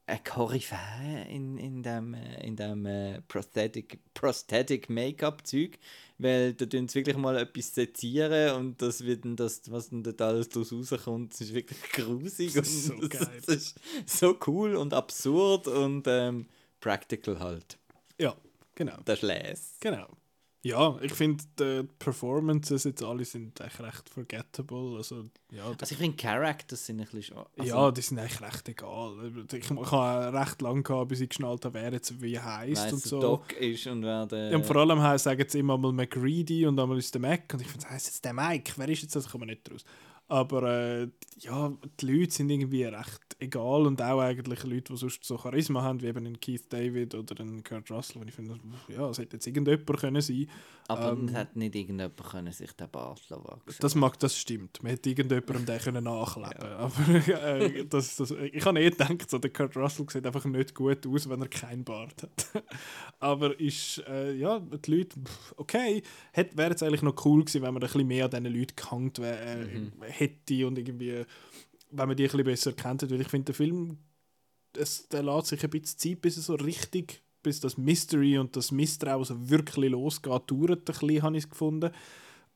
ein Koryphäe in, in dem, äh, in dem äh, Prosthetic, Prosthetic Make-up-Zeug, weil da tun sie wirklich mal etwas sezieren und das wird dann das, was dann dort alles daraus rauskommt, ist wirklich grusig Das ist und so das, das ist so cool und absurd und ähm, practical halt. Ja, genau. Das ist les. Genau. Ja, ich finde, die Performances jetzt alle sind eigentlich recht forgettable. Also, ja, Also ich finde Characters sind ein bisschen. Also, ja, die sind eigentlich recht egal. Ich, habe recht lange gehabt, bis ich geschnallt habe, wer jetzt wie weiss, und so. Doc ist und wer der... Ja, und vor allem sagen sie immer mal McGreedy und einmal ist der Mac. Und ich finde, heisst jetzt der Mike? Wer ist jetzt das? Kommen wir nicht raus. Aber äh, ja, die Leute sind irgendwie recht egal und auch eigentlich Leute, die sonst so Charisma haben, wie eben Keith David oder Kurt Russell. Und ich finde, ja, es hätte jetzt irgendjemand können sein Aber ähm, es hat nicht irgendjemand können sich den Bart wachsen Das mag, das stimmt. Man hätte irgendjemandem den können nachleben Aber äh, das, das, ich habe eh gedacht, so, der Kurt Russell sieht einfach nicht gut aus, wenn er keinen Bart hat. Aber ist, äh, ja, die Leute, okay, wäre jetzt eigentlich noch cool gewesen, wenn man ein bisschen mehr an diesen Leuten gehangt äh, hätte und irgendwie, wenn man die ein bisschen besser kennt. Weil ich finde, der Film, es, der lässt sich ein bisschen Zeit, bis er so richtig, bis das Mystery und das Misstrauen so wirklich losgeht, dauert ein bisschen, habe ich es gefunden.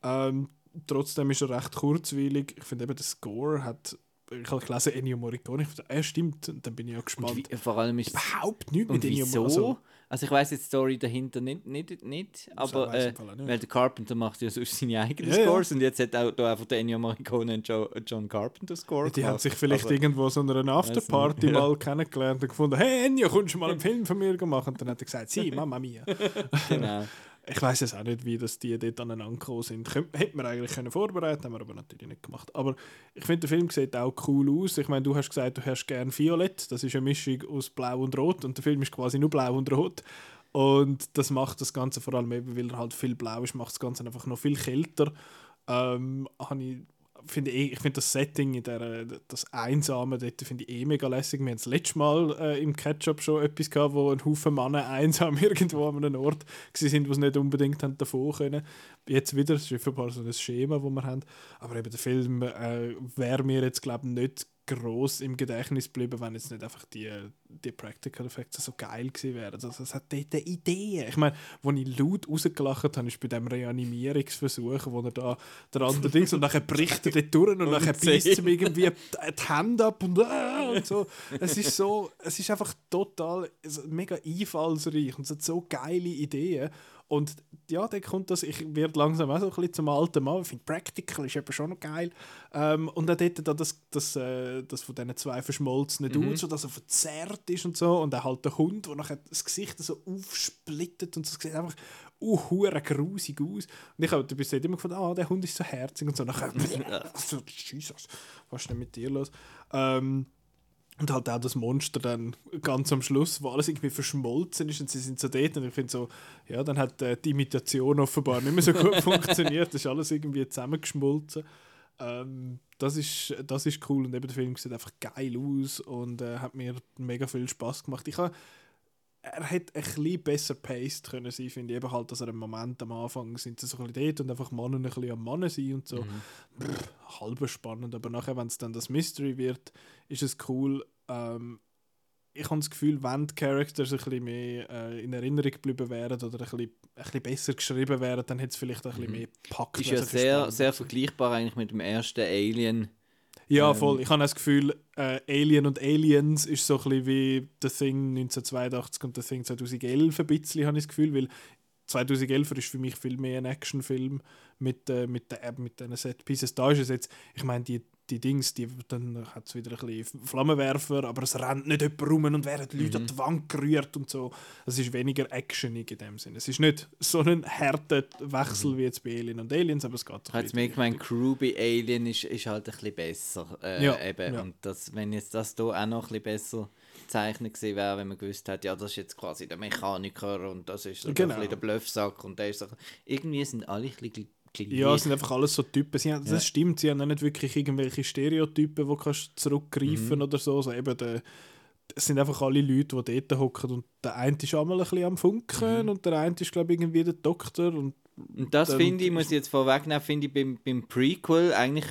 Ähm, trotzdem ist er recht kurzweilig. Ich finde eben, der Score hat. Ich habe gelesen, Ennio Morricone. Ich finde, er stimmt. Und dann bin ich ja Und gespannt. wie, vor allem ist Überhaupt nichts und mit Ennio? Morricone. Also, ich weiß jetzt die Story dahinter nicht, nicht, nicht aber äh, auch nicht. weil der Carpenter macht ja sonst seine eigenen Ja, ja. Scores und jetzt hat auch da einfach der Ennio Morricone einen Joe, John Carpenter Score Die haben gemacht. sich vielleicht Also, irgendwo so einer Afterparty ja. mal kennengelernt und gefunden, hey Ennio, kommst du mal einen Film von mir machen? Und dann hat er gesagt, sie, Mama mia. genau. Ich weiß es auch nicht, wie das die dort aneinander gekommen sind. Könnt- Hätte man eigentlich können vorbereiten haben wir aber natürlich nicht gemacht. Aber ich finde, der Film sieht auch cool aus. Ich meine, du hast gesagt, du hast gern Violett. Das ist eine Mischung aus Blau und Rot. Und der Film ist quasi nur Blau und Rot. Und das macht das Ganze vor allem eben, weil er halt viel blau ist, macht das Ganze einfach noch viel kälter. Ähm, habe ich finde ich, ich finde das Setting, in der, das Einsame dort, finde ich eh mega lässig. Wir haben das letzte Mal äh, im Ketchup schon etwas gehabt, wo ein Haufen Männer einsam irgendwo an einem Ort waren, wo sie nicht unbedingt haben davon können. Jetzt wieder, das ist einfach so ein Schema, das wir haben. Aber eben der Film äh, wäre mir jetzt, glaube ich, nicht gross im Gedächtnis geblieben, wenn jetzt nicht einfach die, die Practical Effects so geil gewesen wären. Also es hat dort Ideen. Ich meine, wo ich laut rausgelacht habe, ist bei dem Reanimierungsversuch, wo er da der andere Ding und nachher bricht er dort durch und nachher beißt ihm irgendwie die Hände ab und, äh, und so. Es ist so, es ist einfach total mega einfallsreich und es hat so geile Ideen. Und ja, dann kommt das, ich werde langsam auch so ein bisschen zum alten Mann. Ich finde, Practical ist eben schon noch geil. Ähm, und dann dort da das, das, äh, das von diesen zwei verschmolzenen Mhm. Dudes, so dass er verzerrt ist und so. Und dann halt der Hund, der nachher das Gesicht so aufsplittet und so, es sieht einfach uh, grusig aus. Und ich habe bis jetzt immer gefunden, ah, der Hund ist so herzig und so. Nachher, so, Jesus, was ist denn mit dir los? Ähm, und halt auch das Monster dann ganz am Schluss, wo alles irgendwie verschmolzen ist und sie sind so dort und ich finde so, ja, dann hat äh, die Imitation offenbar nicht mehr so gut funktioniert, das ist alles irgendwie zusammengeschmolzen. Ähm, das, ist, das ist cool und eben der Film sieht einfach geil aus und äh, hat mir mega viel Spaß gemacht. Ich habe er hätte ein bisschen besser paced können sein, finde ich. Eben halt, dass er im Moment am Anfang sind sie so ein bisschen dort und einfach Mann und ein bisschen am Mann sein und so. Pff, halb spannend, aber nachher, wenn es dann das Mystery wird, ist es cool. Ähm, ich habe das Gefühl, wenn die Characters ein bisschen mehr äh, in Erinnerung geblieben wären oder ein bisschen, ein bisschen besser geschrieben wären, dann hätte es vielleicht ein bisschen mehr gepackt. Ist ja sehr, sehr vergleichbar eigentlich mit dem ersten Alien. Ja, Ähm, voll. Ich habe das Gefühl, äh, Alien und Aliens ist so ein bisschen wie The Thing 1982 und The Thing 2011 ein bisschen, habe ich das Gefühl, weil 2011 ist für mich viel mehr ein Actionfilm mit, äh, mit, der, eben mit diesen Set-Pieces. Da ist es jetzt, ich meine, die, die Dings, die, dann hat es wieder ein bisschen Flammenwerfer, aber es rennt nicht jemand rum und werden die Leute an die Wand gerührt und so. Es ist weniger actionig in dem Sinne. Es ist nicht so ein harter Wechsel wie jetzt bei Alien und Aliens, aber es geht bisschen mehr gemeint, Crew bei Alien ist, ist halt ein bisschen besser. Äh, Ja, eben. ja. Und das, wenn jetzt das hier auch noch ein bisschen besser gezeichnet gewesen wäre, wenn man gewusst hat, ja, das ist jetzt quasi der Mechaniker und das ist so Genau. ein bisschen der Bluffsack und der ist so, irgendwie sind alle ein bisschen gleich. Ja, es sind einfach alles so Typen. Sie haben, Ja. Das stimmt, sie haben auch nicht wirklich irgendwelche Stereotypen, wo kannst du Mhm. zurückgreifen oder so. so eben der, es sind einfach alle Leute, die dort hocken und der eine ist einmal ein bisschen am Funken Mhm. und der eine ist, glaube ich, irgendwie der Doktor. Und Und das finde ich, muss ich jetzt vorwegnehmen, finde ich beim, beim Prequel eigentlich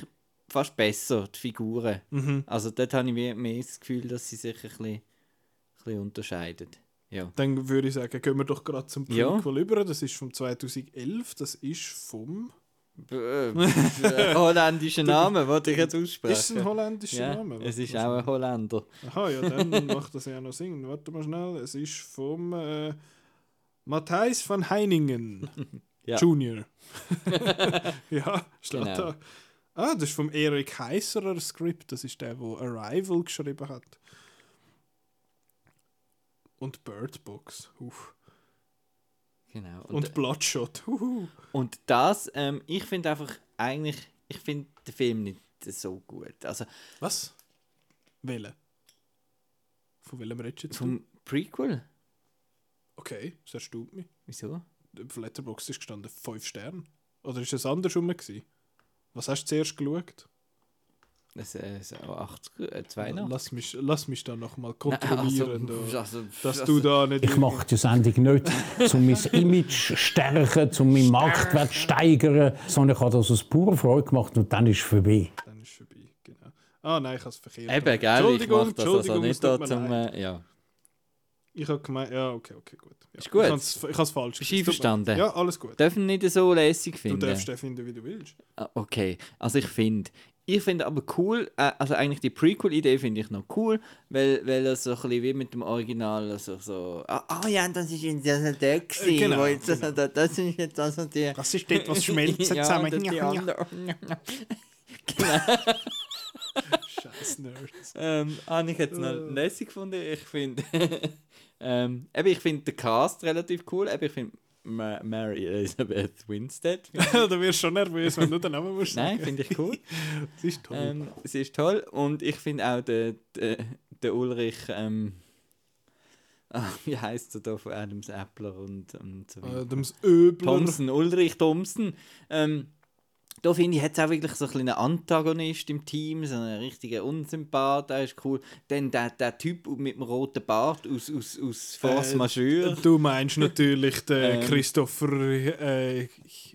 fast besser, die Figuren. mhm. Also dort habe ich mehr, mehr das Gefühl, dass sie sich ein bisschen, ein bisschen unterscheiden. Ja. dann würde ich sagen, gehen wir doch gerade zum Ja. Prequel über. Das ist vom 2011, das ist vom... B- äh, holländischer Name, wollte ich jetzt aussprechen. Ist es ein holländischer ja, Name? Es Warte ist mal auch ein. Holländer. Aha, ja, dann macht das ja noch Sinn. Warte mal schnell. Es ist vom äh, Matthijs van Heiningen Ja. Junior. ja, steht Genau. da. Ah, das ist vom Erik Heisserer Skript. Das ist der, der Arrival geschrieben hat. Und Bird Box. Uff. Genau. Und, Und, Bloodshot. Huhu. und das, ähm, ich finde einfach, eigentlich, ich finde den Film nicht so gut. Also Was? Welche? Von welchem redest du jetzt? vom Prequel, Okay, das erstaunt mich. wieso? Auf Letterboxd ist gestanden 5 Sterne. Oder ist es andersrum gewesen? Was hast du zuerst geschaut? Das ist äh, 80, äh, 82. Lass mich, lass mich da nochmal Nein, kontrollieren. also, da, also, dass also, du da nicht. Ich mache die Sendung nicht, um mein Image zu stärken, um meinen Marktwert zu steigern, sondern ich habe das aus purer Freude gemacht und dann ist es vorbei. Dann ist es vorbei. Genau. Ah nein, ich habe es verkehrt. Eben, gell, ich Entschuldigung, mache das also nicht da zum... Äh, ja. Ich habe gemeint, ja, okay, okay, gut. Ja. Ist gut. Ich habe es ich hab's falsch Bist du leid. Ja, alles gut. Dürfen nicht so lässig Du finden. darfst den finden, wie du willst. Ah, Okay, also ich finde, ich finde aber cool, äh, also eigentlich die Prequel-Idee finde ich noch cool, weil, weil es so ein bisschen wie mit dem Original, also so, ah, ah ja, das ist jetzt also der gewesen, Äh, genau, wo jetzt, genau. das, das ist jetzt also die... Das ist dort, was schmelzen ja, zusammen. die Ja, ja. andere. Scheiß Nerds. ähm, habe ich jetzt noch Äh. lässig gefunden. Ich finde, ähm, eben, ich finde den Cast relativ cool. Eben, ich finde Ma Mary Elizabeth Winstead. du wirst schon nervös, wenn du den Namen musst Nein, finde ich cool. Das ist toll. ähm, sie ist toll und ich finde auch den, den, den Ulrich, ähm, ah, wie heißt er da von Adams Appler und, und so weiter. Adams Öbler. Thompson, Ulrich Thompson. Ähm, da finde ich, hat es auch wirklich so ein einen Antagonist im Team, so einen richtigen Unsympath, der ist cool. Dann der, der Typ mit dem roten Bart aus, aus, aus Force Äh, Majeure. Du meinst natürlich den Ähm. Christopher äh,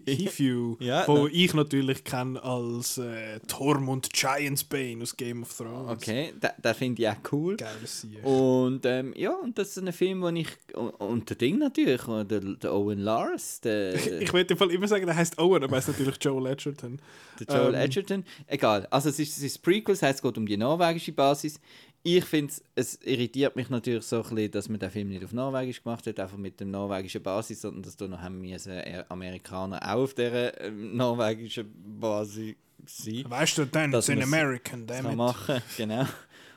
Heathew, Ja, wo ne. ich natürlich kenne als äh, Tormund Giantsbane aus Game of Thrones. Okay, den, den finde ich auch cool. Sieg. Und ähm, ja, und das ist ein Film, wo ich. Und, und der Ding natürlich, der, der Owen Lars, der, Ich würde im Fall immer sagen, der heißt Owen, aber er heißt natürlich Joel Edgerton. der Joel ähm, Edgerton. Egal, also es ist, es ist Prequel, das heißt, es geht um die norwegische Basis. Ich finde es irritiert mich natürlich so ein bisschen, dass man den Film nicht auf Norwegisch gemacht hat, einfach mit der norwegischen Basis, sondern dass da noch haben müssen, äh, Amerikaner auch auf dieser ähm, norwegischen Basis sein. Weißt du, dann Dass in man's- American, damn kann machen, genau.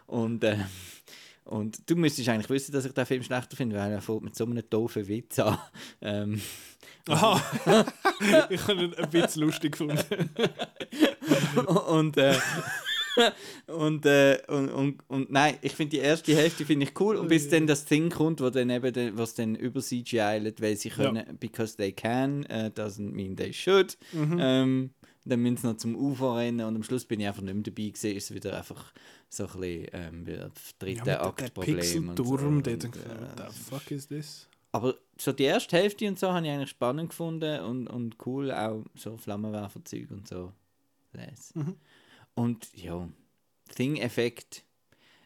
Und, äh, und du müsstest eigentlich wissen, dass ich den Film schlechter finde, weil er fängt mit so einem doofen Witz an. Ähm, Aha. ich habe ihn ein bisschen lustig gefunden. und, äh, und, äh, und, und, und nein, ich finde die erste Hälfte finde ich cool und bis dann das Ding kommt, wo dann eben was dann über CGI lädt, weil sie können, because they can, uh, doesn't mean they should. Ähm, dann müssen sie noch zum Ufer rennen und am Schluss bin ich einfach nicht mehr dabei gewesen, ist es wieder einfach so ein bisschen ähm, dritte der Aktproblem. so. Pixel-Turm, der Und, denkt, äh, what the fuck is this? Aber so die erste Hälfte und so habe ich eigentlich spannend gefunden und, und cool, auch so Flammenwerferzeug und so. Les. Mhm. Und ja, Thing-Effekt.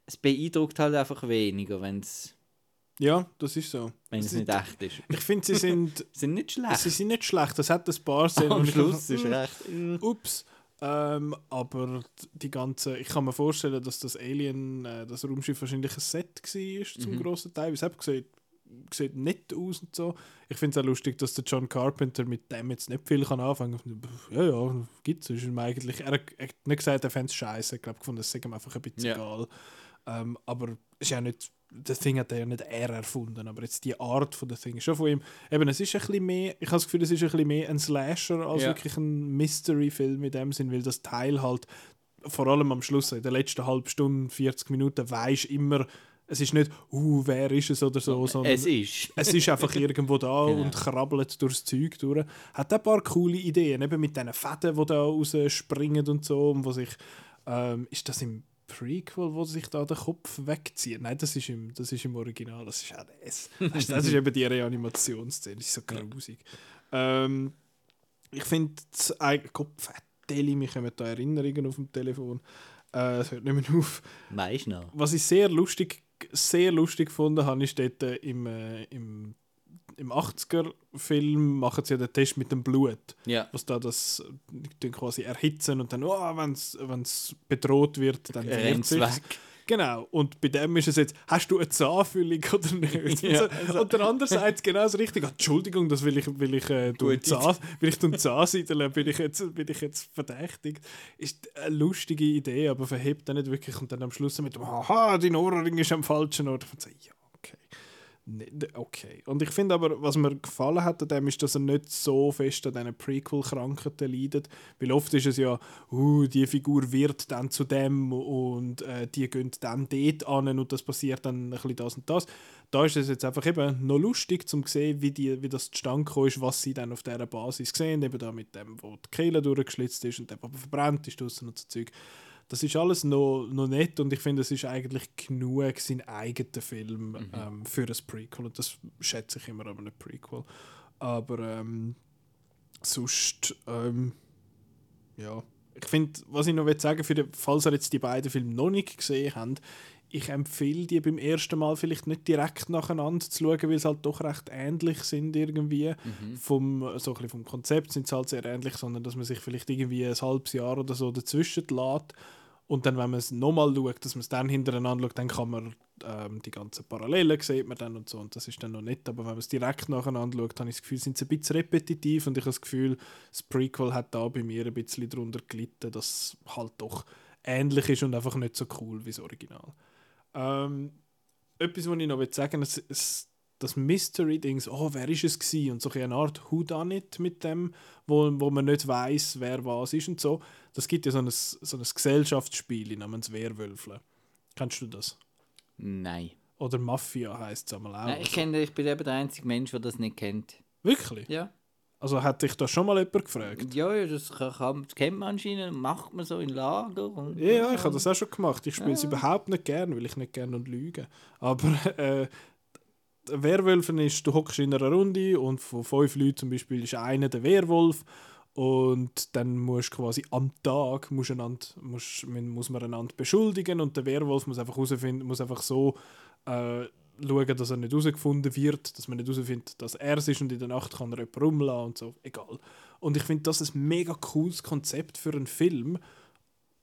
Es beeindruckt halt einfach weniger, wenn's, Ja, das ist so. wenn es Es nicht echt ist. Ich finde, sie sind, sind nicht schlecht. sie sind nicht schlecht. Das hat ein paar Szenen. Am ich Schluss ist hm, recht. Ups. Ähm, aber die ganze, ich kann mir vorstellen, dass das Alien, äh, das Raumschiff wahrscheinlich ein Set war zum Mhm. grossen Teil. Es hat sieht, sieht nett aus und so. Ich finde es auch lustig, dass der John Carpenter mit dem jetzt nicht viel kann anfangen kann. Ja, ja, gibt es. Eigentlich, er, hat- er hat nicht gesagt, er fände es scheiße. Ich glaube, es sei ihm einfach ein bisschen Ja. egal. Ähm, aber ist ja nicht, das Ding hat er ja nicht er erfunden, aber jetzt die Art von der Ding ist schon von ihm. Eben, es ist ein bisschen mehr, ich habe das Gefühl, es ist ein bisschen mehr ein Slasher als Ja. wirklich ein Mystery-Film in dem Sinn, weil das Teil halt vor allem am Schluss, in der letzten halben Stunde, 40 Minuten, weisst immer, es ist nicht, uh, wer ist es oder so, sondern Es ist. es ist einfach irgendwo da Genau. und krabbelt durchs Zeug durch. Hat ein paar coole Ideen, eben mit diesen Fäden, die da rausspringen und so, und wo sich, ähm, ist das im Prequel, wo sich da der Kopf wegzieht? Nein, das ist im, das ist im Original, das ist auch das. Weißt das ist eben die Reanimationsszene, das ist so grusig. Ähm, ich finde, eigene Kopf, Deli, mich kommen da Erinnerungen auf dem Telefon. Äh, Es hört nicht mehr auf. Weißt du noch? Was ich sehr lustig, sehr lustig gefunden habe, ist dort äh, im, äh, im, im 80er-Film machen sie ja den Test mit dem Blut. Ja. Was da das äh, quasi erhitzen und dann, oh, wenn es bedroht wird, dann Rennt's sich's. weg. Genau, und bei dem ist es jetzt, hast du eine Zahnfüllung oder nicht? Ja, Also, und der andere sagt genau das Richtige. Ah, Entschuldigung, das will ich, will ich, äh, Zahn, will ich tun Zahnsiedeln, bin ich, jetzt, bin ich jetzt verdächtigt. Ist eine lustige Idee, aber verhebt dann nicht wirklich. Und dann am Schluss mit dem, haha, dein Ohrring ist am falschen Ort. Und so, ja, okay. Nee, d- okay. Und ich finde aber, was mir gefallen hat an dem, ist, dass er nicht so fest an diesen Prequel-Krankheiten leidet. Weil oft ist es ja, uh, die Figur wird dann zu dem und äh, die gehen dann dort an und das passiert dann ein bisschen das und das. Da ist es jetzt einfach eben noch lustig, um zu sehen, wie, die, wie das zustande gekommen ist, was sie dann auf dieser Basis sehen. Eben da mit dem, wo die Kehle durchgeschlitzt ist und der, der verbrannt ist und so Zeug. Das ist alles noch, noch nett und ich finde, es ist eigentlich genug sein eigener Film ähm, für ein Prequel und das schätze ich immer an einem Prequel. Aber ähm, sonst, ähm, ja, ich finde, was ich noch will sagen den, falls ihr jetzt die beiden Filme noch nicht gesehen habt, ich empfehle die beim ersten Mal vielleicht nicht direkt nacheinander zu schauen, weil sie halt doch recht ähnlich sind irgendwie. Vom, so vom Konzept sind sie halt sehr ähnlich, sondern dass man sich vielleicht irgendwie ein halbes Jahr oder so dazwischen lässt. Und dann, wenn man es nochmal schaut, dass man es dann hintereinander schaut, dann kann man ähm, die ganzen Parallelen sieht man dann und so. Und das ist dann noch nett. Aber wenn man es direkt nacheinander schaut, habe ich das Gefühl, sind sie ein bisschen repetitiv. Und ich habe das Gefühl, das Prequel hat da bei mir ein bisschen darunter gelitten, dass es halt doch ähnlich ist und einfach nicht so cool wie das Original. Ähm, etwas, was ich noch sagen will, das Mystery-Dings, oh, wer ist es gewesen? Und so eine Art Whodunit mit dem, wo, wo man nicht weiß, wer was ist und so. Das gibt ja so ein, so ein Gesellschaftsspiel namens Werwölfle. Kennst du das? Nein. Oder Mafia heisst es einmal auch. Nein ich, kenne, ich bin eben der einzige Mensch, der das nicht kennt. Wirklich? Ja. Also hat dich das schon mal jemand gefragt? Ja, ja, das, kann, kann, das kennt man anscheinend, macht man so in Lager. Und, Ja, ja, ich habe das auch schon gemacht. Ich spiele es überhaupt nicht gern, weil ich nicht gerne und lüge. Aber äh, Werwölfen ist, du hockst in einer Runde und von fünf Leuten zum Beispiel ist einer der Werwolf und dann musst du quasi am Tag musst einander, musst, muss man einander beschuldigen und der Werwolf muss einfach muss einfach so äh, schauen, dass er nicht herausgefunden wird, dass man nicht herausfindet, dass er es ist und in der Nacht kann er jemanden rumlassen und so, egal. Und ich finde das ein mega cooles Konzept für einen Film,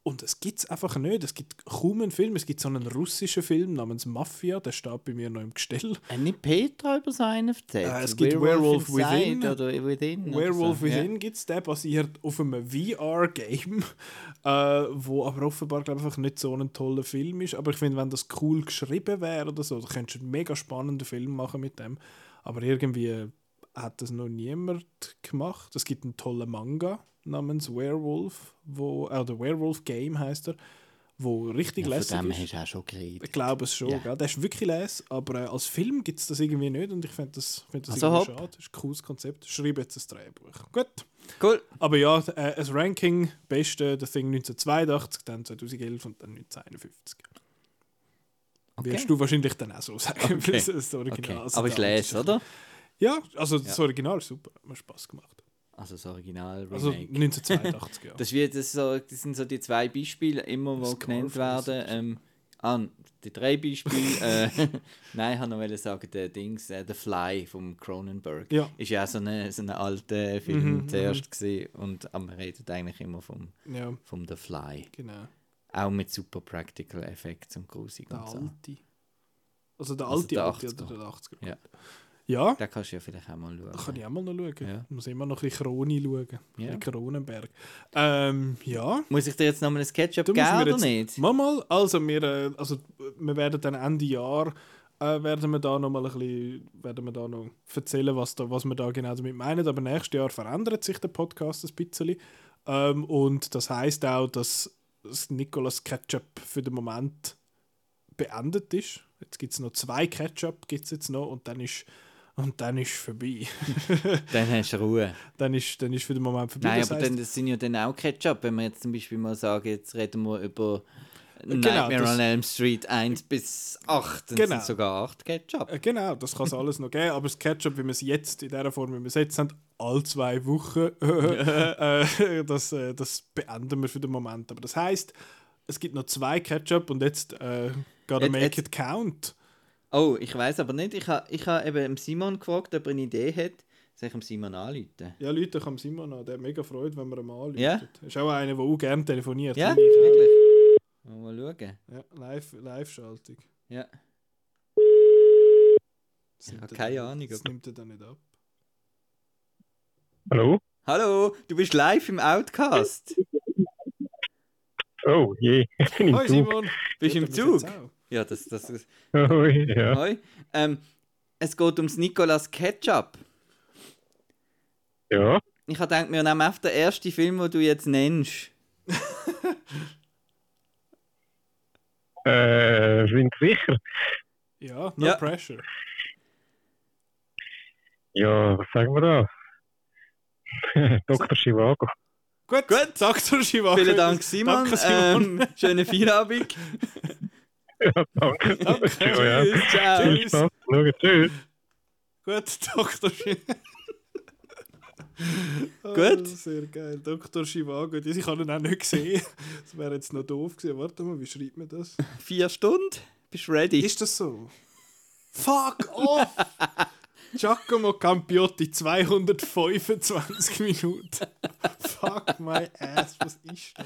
und es gibt es einfach nicht. Es gibt kaum einen Film. Es gibt so einen russischen Film namens Mafia, der steht bei mir noch im Gestell. Hat nicht Petra über seinen erzählt? Äh, es gibt Werewolf Within. Oder Within oder Werewolf so. Within gibt es, der basiert auf einem VR-Game, äh, wo aber offenbar glaub einfach nicht so ein toller Film ist. Aber ich finde, wenn das cool geschrieben wäre oder so, dann könntest du einen mega spannenden Film machen mit dem. Aber irgendwie hat das noch niemand gemacht. Es gibt einen tollen Manga namens Werewolf, wo, äh, oder Werewolf Game heißt er, wo richtig Ja, von lässig dem ist. hast du auch schon geredet. Ich glaube es schon, Ja. gell? der ist wirklich les, aber äh, als Film gibt es das irgendwie nicht und ich finde das, find das Also irgendwie hopp. schade. Das ist ein cooles Konzept. Schreibe jetzt ein Drehbuch. Gut. Cool. Aber ja, äh, ein Ranking, beste, das Ding 1982, dann 2011 und dann 1951. Okay. Wirst du wahrscheinlich dann auch so sagen, Okay. das Original Okay. Aber ich der lese, ist- oder? Ja, also das Original ist super, hat mir Spaß gemacht. Also das Original Also Remake. 1982, ja. Das, wird, das, so, das sind so die zwei Beispiele, immer wo genannt werden. Ähm, ah, die drei Beispiele. äh, nein, ich wollte noch sagen, der Dings, äh, The Fly von Cronenberg. Ja. Ist ja auch so ein so eine alter Film Mhm, zuerst gesehen und aber man redet eigentlich immer vom, ja, vom The Fly. genau. Auch mit super Practical Effects und grusig Der und so. alte. Also der Also alte, der alte 80er. oder der 80er. Ja. Ja, Da kannst du ja vielleicht auch mal da schauen. kann ich auch mal noch schauen. Ja. Ich muss immer noch ein bisschen Kroni schauen. Ja. Ein Kronenberg. Ähm, ja. Muss ich dir jetzt nochmal ein Sketchup geben oder jetzt- nicht? Mal, mal. Also wir, äh, also wir werden dann Ende Jahr äh, werden wir da noch mal ein bisschen, werden wir da noch erzählen, was, da, was wir da genau damit meinen. Aber nächstes Jahr verändert sich der Podcast ein bisschen. Ähm, und das heißt auch, dass das Nicolas Ketchup für den Moment beendet ist. Jetzt gibt es noch zwei Ketchup gibt's jetzt noch und dann ist und dann ist vorbei. Dann hast du Ruhe. dann ist dann ist für den Moment vorbei. Nein, Das aber heisst- dann, das sind ja dann auch Ketchup. Wenn wir jetzt zum Beispiel mal sagen, jetzt reden wir über Genau, Nightmare das- on Elm Street 1 bis 8. Dann Genau. sind sogar 8 Ketchup. Äh, Genau, das kann es alles noch geben, aber das Ketchup, wie wir es jetzt in der Form, wie wir es jetzt haben, alle zwei Wochen, äh, das, äh, das beenden wir für den Moment. Aber das heißt, es gibt noch zwei Ketchup und jetzt äh, gotta Jetzt- make jetzt- it count. Oh, ich weiß aber nicht. Ich habe ich ha eben Simon gefragt, ob er eine Idee hat. Soll ich dem Simon anrufen? Ja, Leute, kann Simon an, der hat mega Freude, wenn man ihm anruft. Ja? Ist auch einer, der auch gerne telefoniert. Ja, ich wirklich. Mal schauen. Ja, Live- Live-Schaltung. Ja. Das Ich habe keine Ahnung, Das nimmt er dann nicht ab. Hallo? Hallo, du bist live im Outcast. Oh je, ich bin im Hi Zug. Simon! Bist du im Zug? Ja, das, das, das Oh, ja. Ähm, es geht ums Nicolas Ketchup. ja, Ich habe gedacht, wir nehmen einfach den ersten Film, den du jetzt nennst. äh, sind Sie sicher? Ja, no Ja. pressure. Ja, was sagen wir da? Dr. Chivago. Gut, Gut. Dr. Chivago. Vielen Dank, Simon. Danke, Simon. Ähm, schönen Feierabend. Ja, danke. Danke. Ja, ja. Tschüss, ciao. Tschüss. Gut, Dr. Chivago. Gut. sehr geil. Dr. Chivago. Die- Ich habe ihn auch nicht gesehen. Das wäre jetzt noch doof gewesen. Warte mal, wie schreibt man das? Vier Stunden? Bist du ready? Ist das so? Fuck off! Giacomo Campiotti, 225 Minuten. Fuck my ass, was ist das?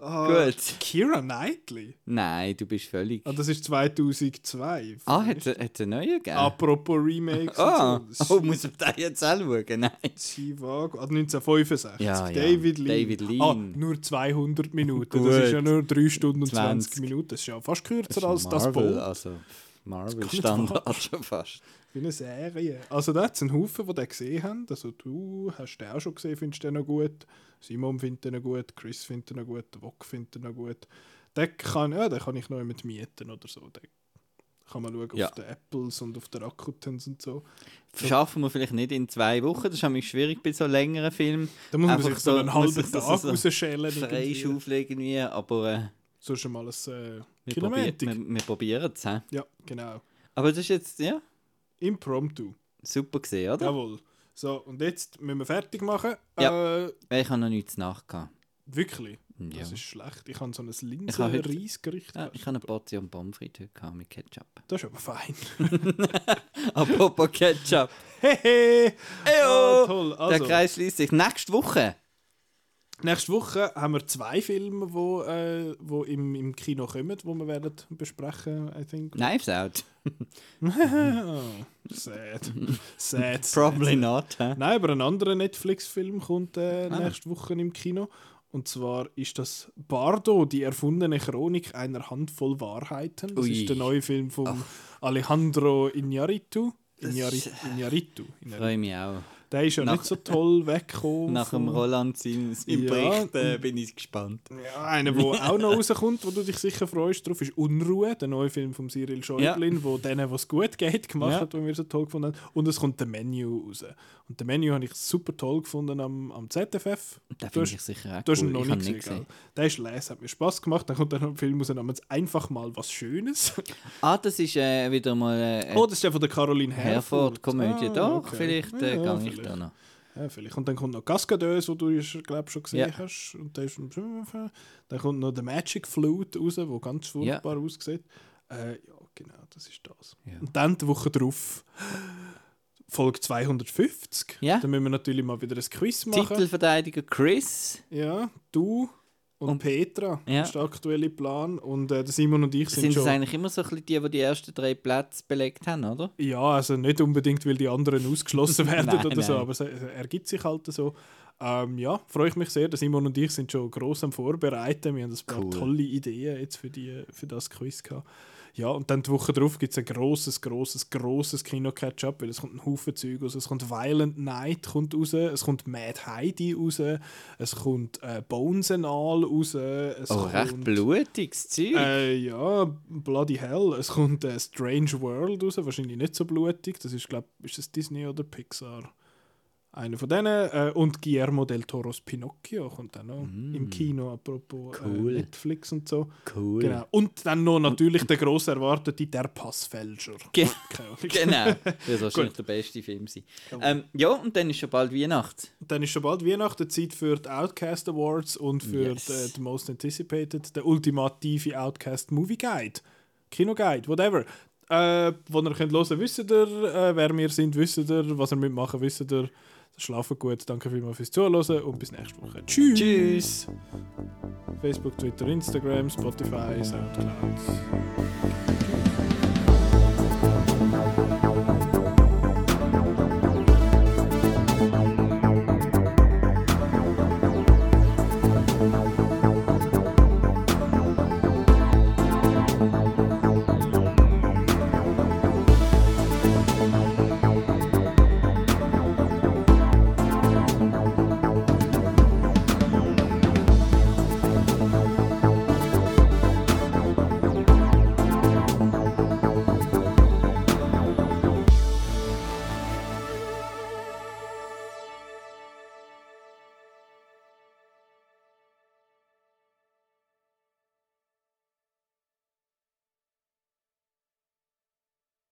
Ah, Gut. Kira Knightley? Nein, du bist völlig. Ah, das ist 2002. Ah, hat es einen neuen gegeben? Apropos Remakes. Ah, so. oh, muss ich da jetzt auch schauen? Nein. Chivago, ah, 1965. Ja, ja. David Lean. David Lean. Ah, nur 200 Minuten. Gut. Das ist ja nur 3 Stunden und 20, 20. Minuten. Das ist ja fast kürzer ist als das Marvel, Boot. Also Marvel-Standard schon fast. Wie eine Serie. Also da hat es einen Haufen, die den gesehen haben. Also du hast den auch schon gesehen, findest den noch gut. Simon findet den noch gut, Chris findet den noch gut, der Wok findet den noch gut. Den kann, ja, den kann ich noch mit mieten oder so. Den Kann man schauen Ja. auf den Apples und auf den Rakutens und so. Schaffen wir vielleicht nicht in zwei Wochen, das ist nämlich schwierig bei so längeren Filmen. Da muss man Einfach sich so einen halben Tag so- rausschälen. Freischaufeln irgendwie, aber äh, So ist mal ein äh, wir, probier, Kilometer. wir, wir probieren es. Ja, genau. Aber das ist jetzt, ja, Impromptu. super gesehen, oder? Jawohl. So, und jetzt müssen wir fertig machen. Ja. Äh, Ich habe noch nichts nachgehabt. wirklich. Ja. Das ist schlecht. Ich habe so ein Ich habe heute- Linsen-Reisgericht. Ja, ich habe eine Portion Pommes frites heute mit Ketchup. Das ist aber fein. Apropos Ketchup. Hehe! Eyo! Ah, toll. Der Also, Kreis schließt sich. Nächste Woche. Nächste Woche haben wir zwei Filme, die wo, äh, wo im, im Kino kommen, die wir werden besprechen, I think. Knives Out. oh, sad. sad. Probably sad. not. hä? Nein, aber ein anderer Netflix-Film kommt äh, Ah. nächste Woche im Kino. Und zwar ist das Bardo, die erfundene Chronik einer Handvoll Wahrheiten. Das Ui. ist der neue Film von Alejandro Iñárritu. Iñárritu. Iñárritu. Freue mich auch. Der ist ja Nach- nicht so toll weggekommen. Nach dem Roland sein, sein Ja, Bericht äh, bin ich gespannt. Ja, einer, der auch noch rauskommt, wo du dich sicher freust drauf, ist Unruhe, der neue Film von Cyril Schäublin, wo denen, was gut geht, gemacht Ja. hat, den wir so toll gefunden haben. Und es kommt der Menü raus. Und der Menü habe ich super toll gefunden am, am ZFF. Den Du finde ich sicher auch Du hast ihn cool. noch ich nicht gesehen, ihn gesehen. Der ist les, hat mir Spaß gemacht. Dann kommt dann noch ein Film raus namens Einfach mal was Schönes. Ah, das ist äh, wieder mal äh, oh, das ist der von der Caroline Herford. Herford-Komödie. Ah, Doch, okay. vielleicht äh, Ja, gehe ich vielleicht. noch. Ja, vielleicht. Und dann kommt noch Cascadeuse, wo du glaube schon gesehen Ja. hast. Und der ist, dann kommt noch der Magic Flute raus, der ganz furchtbar aussieht. Äh, ja, genau, das ist das. Ja. Und dann die Woche drauf Folge 250. Ja. Dann müssen wir natürlich mal wieder ein Quiz machen. Titelverteidiger Chris. Ja, du und, Und- Petra. Ja. Ist der aktuelle Plan. Und äh, Simon und ich sind, Sind das schon... eigentlich immer so ein bisschen die, die die ersten drei Plätze belegt haben, oder? Ja, also nicht unbedingt, weil die anderen ausgeschlossen werden Nein, oder so, nein. aber es es ergibt sich halt so. Ähm, ja, freue ich mich sehr. Der Simon und ich sind schon gross am Vorbereiten. Wir haben ein paar Cool. tolle Ideen jetzt für, die, für das Quiz gehabt. Ja, und dann die Woche drauf gibt es ein grosses, grosses, grosses Kino-Catch-up, weil es kommt ein Haufen Zeug raus. Es kommt Violent Night kommt raus, es kommt Mad Heidi raus, es kommt äh, Bones and All raus. Es Oh, recht kommt, blutiges Zeug. äh, ja, Bloody Hell. Es kommt äh, Strange World raus, wahrscheinlich nicht so blutig. Das ist, glaube ist das Disney oder Pixar? Einer von denen. Äh, und Guillermo del Toros Pinocchio kommt auch noch im Kino, apropos Mm. Cool. äh, Netflix und so. cool. Genau. Und dann noch natürlich der gross erwartete Der Passfälscher. Ge genau. Das wird wahrscheinlich der beste Film sein. Ähm, ja, und dann ist schon bald Weihnachten. Dann ist schon bald Weihnachten, Zeit für die Outcast Awards und für Yes. die, die Most Anticipated, der ultimative Outcast Movie Guide, Kino Guide, whatever. Äh, wo ihr könnt hören, wisst ihr, äh, wer wir sind, wisst ihr, was ihr mitmachen, wisst ihr. Schlafen gut, danke vielmals fürs Zuhören und bis nächste Woche. Tschüss! Tschüss. Facebook, Twitter, Instagram, Spotify, Soundcloud.